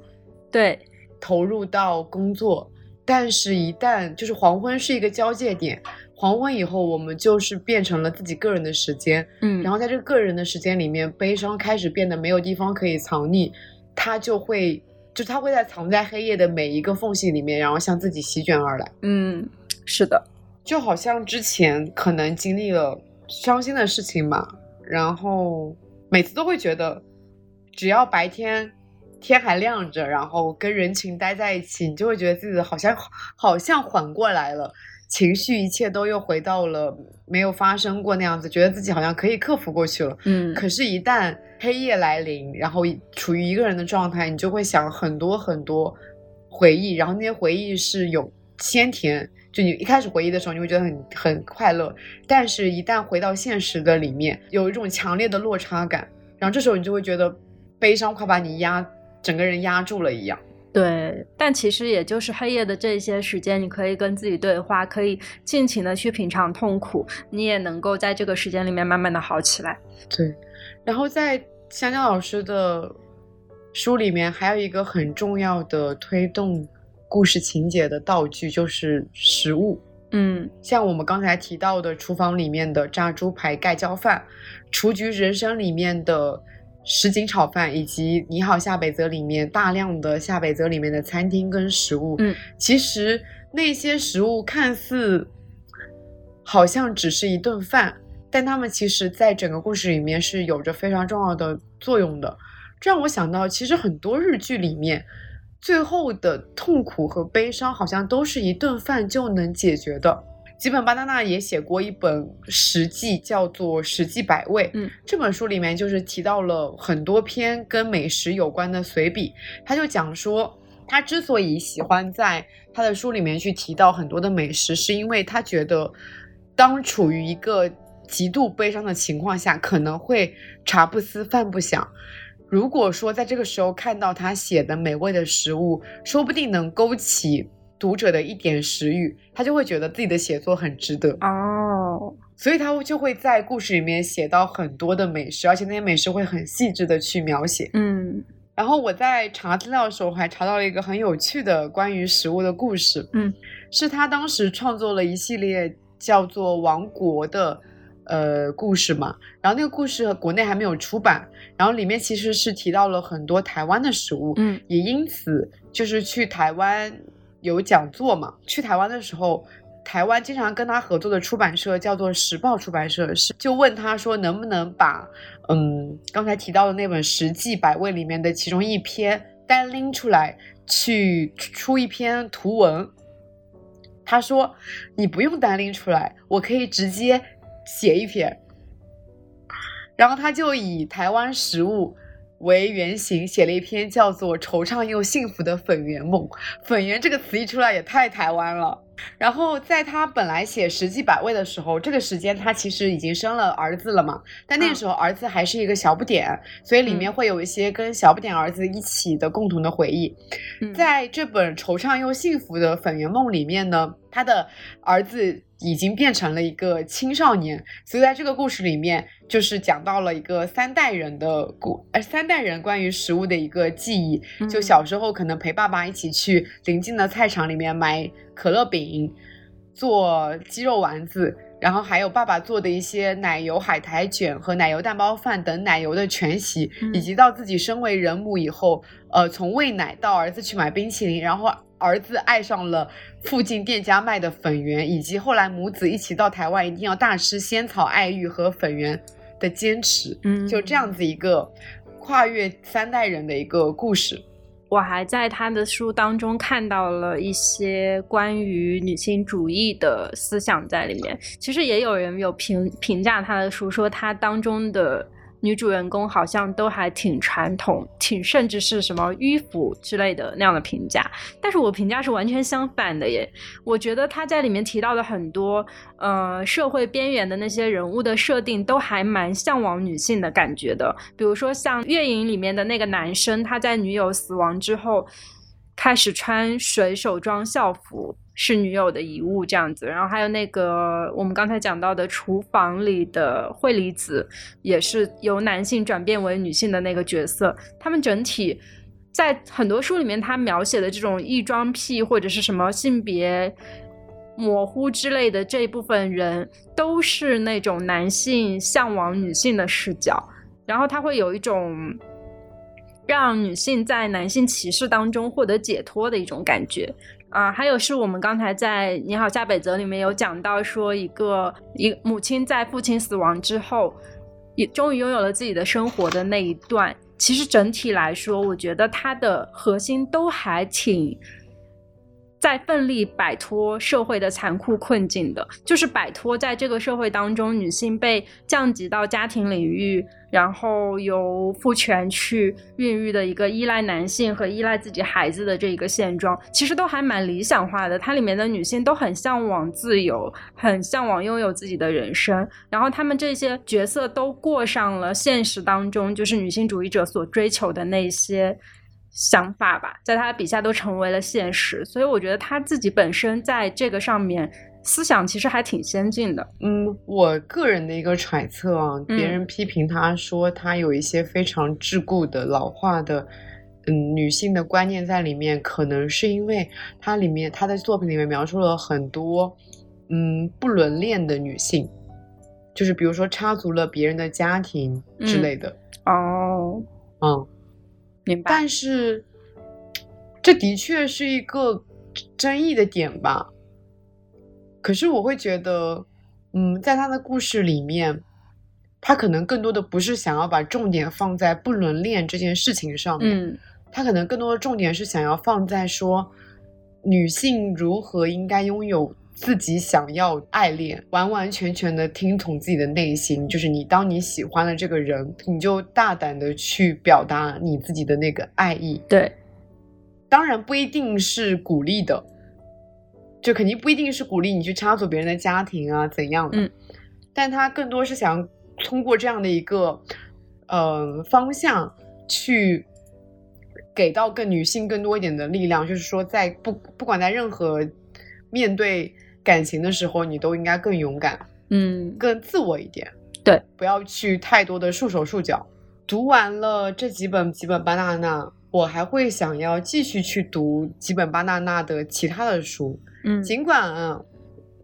Speaker 3: 对，
Speaker 2: 投入到工作。但是，一旦就是黄昏是一个交界点，黄昏以后，我们就是变成了自己个人的时间，
Speaker 3: 嗯，
Speaker 2: 然后在这个个人的时间里面，悲伤开始变得没有地方可以藏匿，它就会。就它会在藏在黑夜的每一个缝隙里面，然后向自己席卷而来。
Speaker 3: 嗯，是的，
Speaker 2: 就好像之前可能经历了伤心的事情嘛，然后每次都会觉得，只要白天天还亮着，然后跟人群待在一起，你就会觉得自己好像好像缓过来了。情绪一切都又回到了没有发生过那样子，觉得自己好像可以克服过去了。
Speaker 3: 嗯，
Speaker 2: 可是，一旦黑夜来临，然后处于一个人的状态，你就会想很多很多回忆，然后那些回忆是有鲜甜。就你一开始回忆的时候，你会觉得很很快乐，但是一旦回到现实的里面，有一种强烈的落差感，然后这时候你就会觉得悲伤快把你压，整个人压住了一样。
Speaker 3: 对，但其实也就是黑夜的这些时间，你可以跟自己对话，可以尽情的去品尝痛苦，你也能够在这个时间里面慢慢的好起来。
Speaker 2: 对，然后在香蕉老师的书里面，还有一个很重要的推动故事情节的道具，就是食物。
Speaker 3: 嗯
Speaker 2: 像我们刚才提到的厨房里面的炸猪排盖浇饭，雏菊人生里面的什锦炒饭，以及你好下北泽里面大量的下北泽里面的餐厅跟食物，
Speaker 3: 嗯，
Speaker 2: 其实那些食物看似好像只是一顿饭，但他们其实在整个故事里面是有着非常重要的作用的。这让我想到，其实很多日剧里面。最后的痛苦和悲伤好像都是一顿饭就能解决的。吉本巴娜娜也写过一本食记，叫做《食记百味》。
Speaker 3: 嗯，
Speaker 2: 这本书里面就是提到了很多篇跟美食有关的随笔。他就讲说，他之所以喜欢在他的书里面去提到很多的美食，是因为他觉得，当处于一个极度悲伤的情况下，可能会茶不思饭不想。如果说在这个时候看到他写的美味的食物，说不定能勾起读者的一点食欲，他就会觉得自己的写作很值得。
Speaker 3: 哦，
Speaker 2: 所以他就会在故事里面写到很多的美食，而且那些美食会很细致的去描写。
Speaker 3: 嗯。
Speaker 2: 然后我在查资料的时候，还查到了一个很有趣的关于食物的故事，
Speaker 3: 嗯，
Speaker 2: 是他当时创作了一系列叫做《王国》的。呃，故事嘛，然后那个故事国内还没有出版，然后里面其实是提到了很多台湾的食物，
Speaker 3: 嗯，
Speaker 2: 也因此就是去台湾有讲座嘛。去台湾的时候，台湾经常跟他合作的出版社叫做时报出版社，是就问他说能不能把嗯刚才提到的那本《食记百味》里面的其中一篇单拎出来，去出一篇图文。他说你不用单拎出来，我可以直接。写一篇，然后他就以台湾食物为原型写了一篇叫做《惆怅又幸福的粉圆梦》。粉圆这个词一出来也太台湾了。然后在他本来写《十记百味》的时候，这个时间他其实已经生了儿子了嘛，但那个时候儿子还是一个小不点，所以里面会有一些跟小不点儿子一起的共同的回忆。在这本《惆怅又幸福的粉圆梦》里面呢，他的儿子。已经变成了一个青少年，所以在这个故事里面，就是讲到了一个三代人的故，呃，三代人关于食物的一个记忆。就小时候可能陪爸爸一起去临近的菜场里面买可乐饼，做鸡肉丸子，然后还有爸爸做的一些奶油海苔卷和奶油蛋包饭等奶油的全席，以及到自己身为人母以后，呃，从喂奶到儿子去买冰淇淋，然后。儿子爱上了附近店家卖的粉圆，以及后来母子一起到台湾一定要大吃仙草爱玉和粉圆的坚持，
Speaker 3: 嗯，
Speaker 2: 就这样子一个跨越三代人的一个故事。
Speaker 3: 我还在他的书当中看到了一些关于女性主义的思想在里面。其实也有人有评评价他的书，说他当中的。女主人公好像都还挺传统，挺甚至是什么迂腐之类的那样的评价，但是我评价是完全相反的耶。我觉得他在里面提到的很多，呃，社会边缘的那些人物的设定都还蛮向往女性的感觉的。比如说像《月影》里面的那个男生，他在女友死亡之后开始穿水手装校服。是女友的遗物这样子，然后还有那个我们刚才讲到的厨房里的惠梨子，也是由男性转变为女性的那个角色。他们整体在很多书里面，他描写的这种异装癖或者是什么性别模糊之类的这一部分人，都是那种男性向往女性的视角，然后他会有一种让女性在男性歧视当中获得解脱的一种感觉。啊，还有是我们刚才在《你好，夏北泽》里面有讲到，说一个一母亲在父亲死亡之后，也终于拥有了自己的生活的那一段。其实整体来说，我觉得它的核心都还挺。在奋力摆脱社会的残酷困境的，就是摆脱在这个社会当中女性被降级到家庭领域，然后由父权去孕育的一个依赖男性和依赖自己孩子的这一个现状，其实都还蛮理想化的。它里面的女性都很向往自由，很向往拥有自己的人生，然后他们这些角色都过上了现实当中就是女性主义者所追求的那些。想法吧，在他笔下都成为了现实，所以我觉得他自己本身在这个上面思想其实还挺先进的。
Speaker 2: 嗯，我个人的一个揣测啊，别人批评他说他有一些非常桎梏的老化的，嗯，女性的观念在里面，可能是因为他里面他的作品里面描述了很多嗯不伦恋的女性，就是比如说插足了别人的家庭之类的。
Speaker 3: 哦，
Speaker 2: 嗯，
Speaker 3: 明白。
Speaker 2: 但是这的确是一个争议的点吧。可是我会觉得，嗯，在他的故事里面，他可能更多的不是想要把重点放在不伦恋这件事情上面，
Speaker 3: 嗯
Speaker 2: 他可能更多的重点是想要放在说，女性如何应该拥有自己想要爱恋，完完全全的听从自己的内心。就是你当你喜欢了这个人，你就大胆的去表达你自己的那个爱意。
Speaker 3: 对，
Speaker 2: 当然不一定是鼓励的，就肯定不一定是鼓励你去插足别人的家庭啊怎样的。
Speaker 3: 嗯，
Speaker 2: 但他更多是想通过这样的一个呃方向去给到更女性更多一点的力量，就是说在不不管在任何面对感情的时候，你都应该更勇敢，
Speaker 3: 嗯
Speaker 2: 更自我一点。
Speaker 3: 对，
Speaker 2: 不要去太多的束手束脚。读完了这几本几本巴娜娜，我还会想要继续去读几本巴娜娜的其他的书。
Speaker 3: 嗯
Speaker 2: 尽管啊，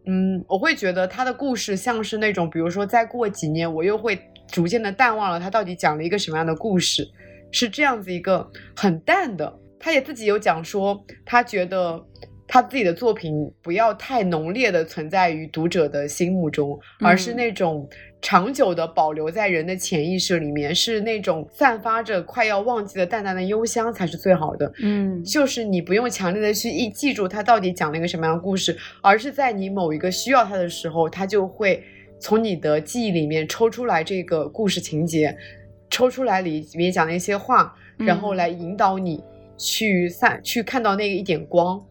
Speaker 2: 嗯，我会觉得他的故事像是那种，比如说再过几年，我又会逐渐的淡忘了他到底讲了一个什么样的故事，是这样子一个很淡的。他也自己有讲说，他觉得他自己的作品不要太浓烈的存在于读者的心目中，而是
Speaker 3: 嗯
Speaker 2: 那种长久的保留在人的潜意识里面，是那种散发着快要忘记的淡淡的幽香才是最好的。
Speaker 3: 嗯
Speaker 2: 就是你不用强烈的去一记住他到底讲了一个什么样的故事，而是在你某一个需要他的时候，他就会从你的记忆里面抽出来这个故事情节，抽出来里面讲的一些话，然后
Speaker 3: 嗯
Speaker 2: 来引导你去散去看到那一点光。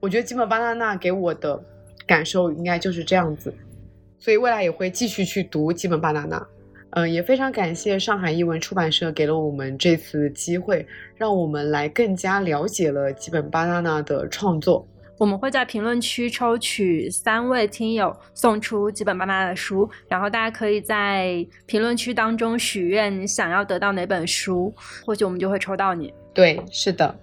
Speaker 2: 我觉得基本巴娜娜给我的感受应该就是这样子，所以未来也会继续去读基本巴娜娜。嗯，也非常感谢上海译文出版社给了我们这次机会，让我们来更加了解了基本巴娜娜的创作。
Speaker 3: 我们会在评论区抽取三位听友送出几本巴娜娜的书，然后大家可以在评论区当中许愿你想要得到哪本书，或许我们就会抽到你。
Speaker 2: 对，是的。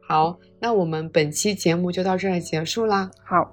Speaker 2: 好，那我们本期节目就到这里结束啦，
Speaker 3: 好，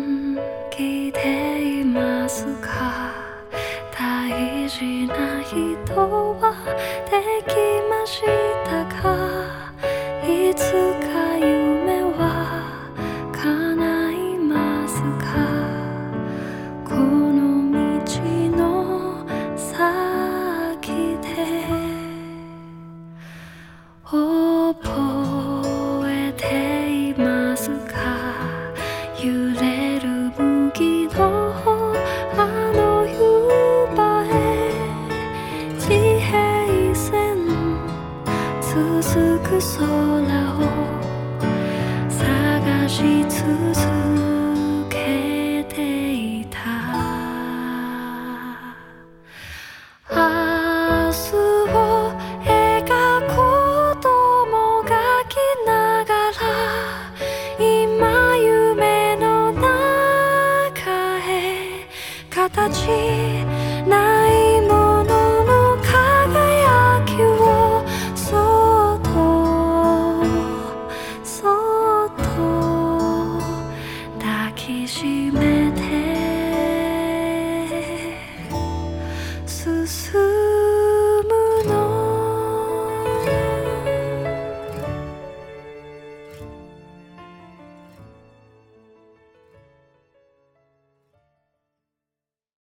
Speaker 4: ますか大事な人はできましたか？いつか so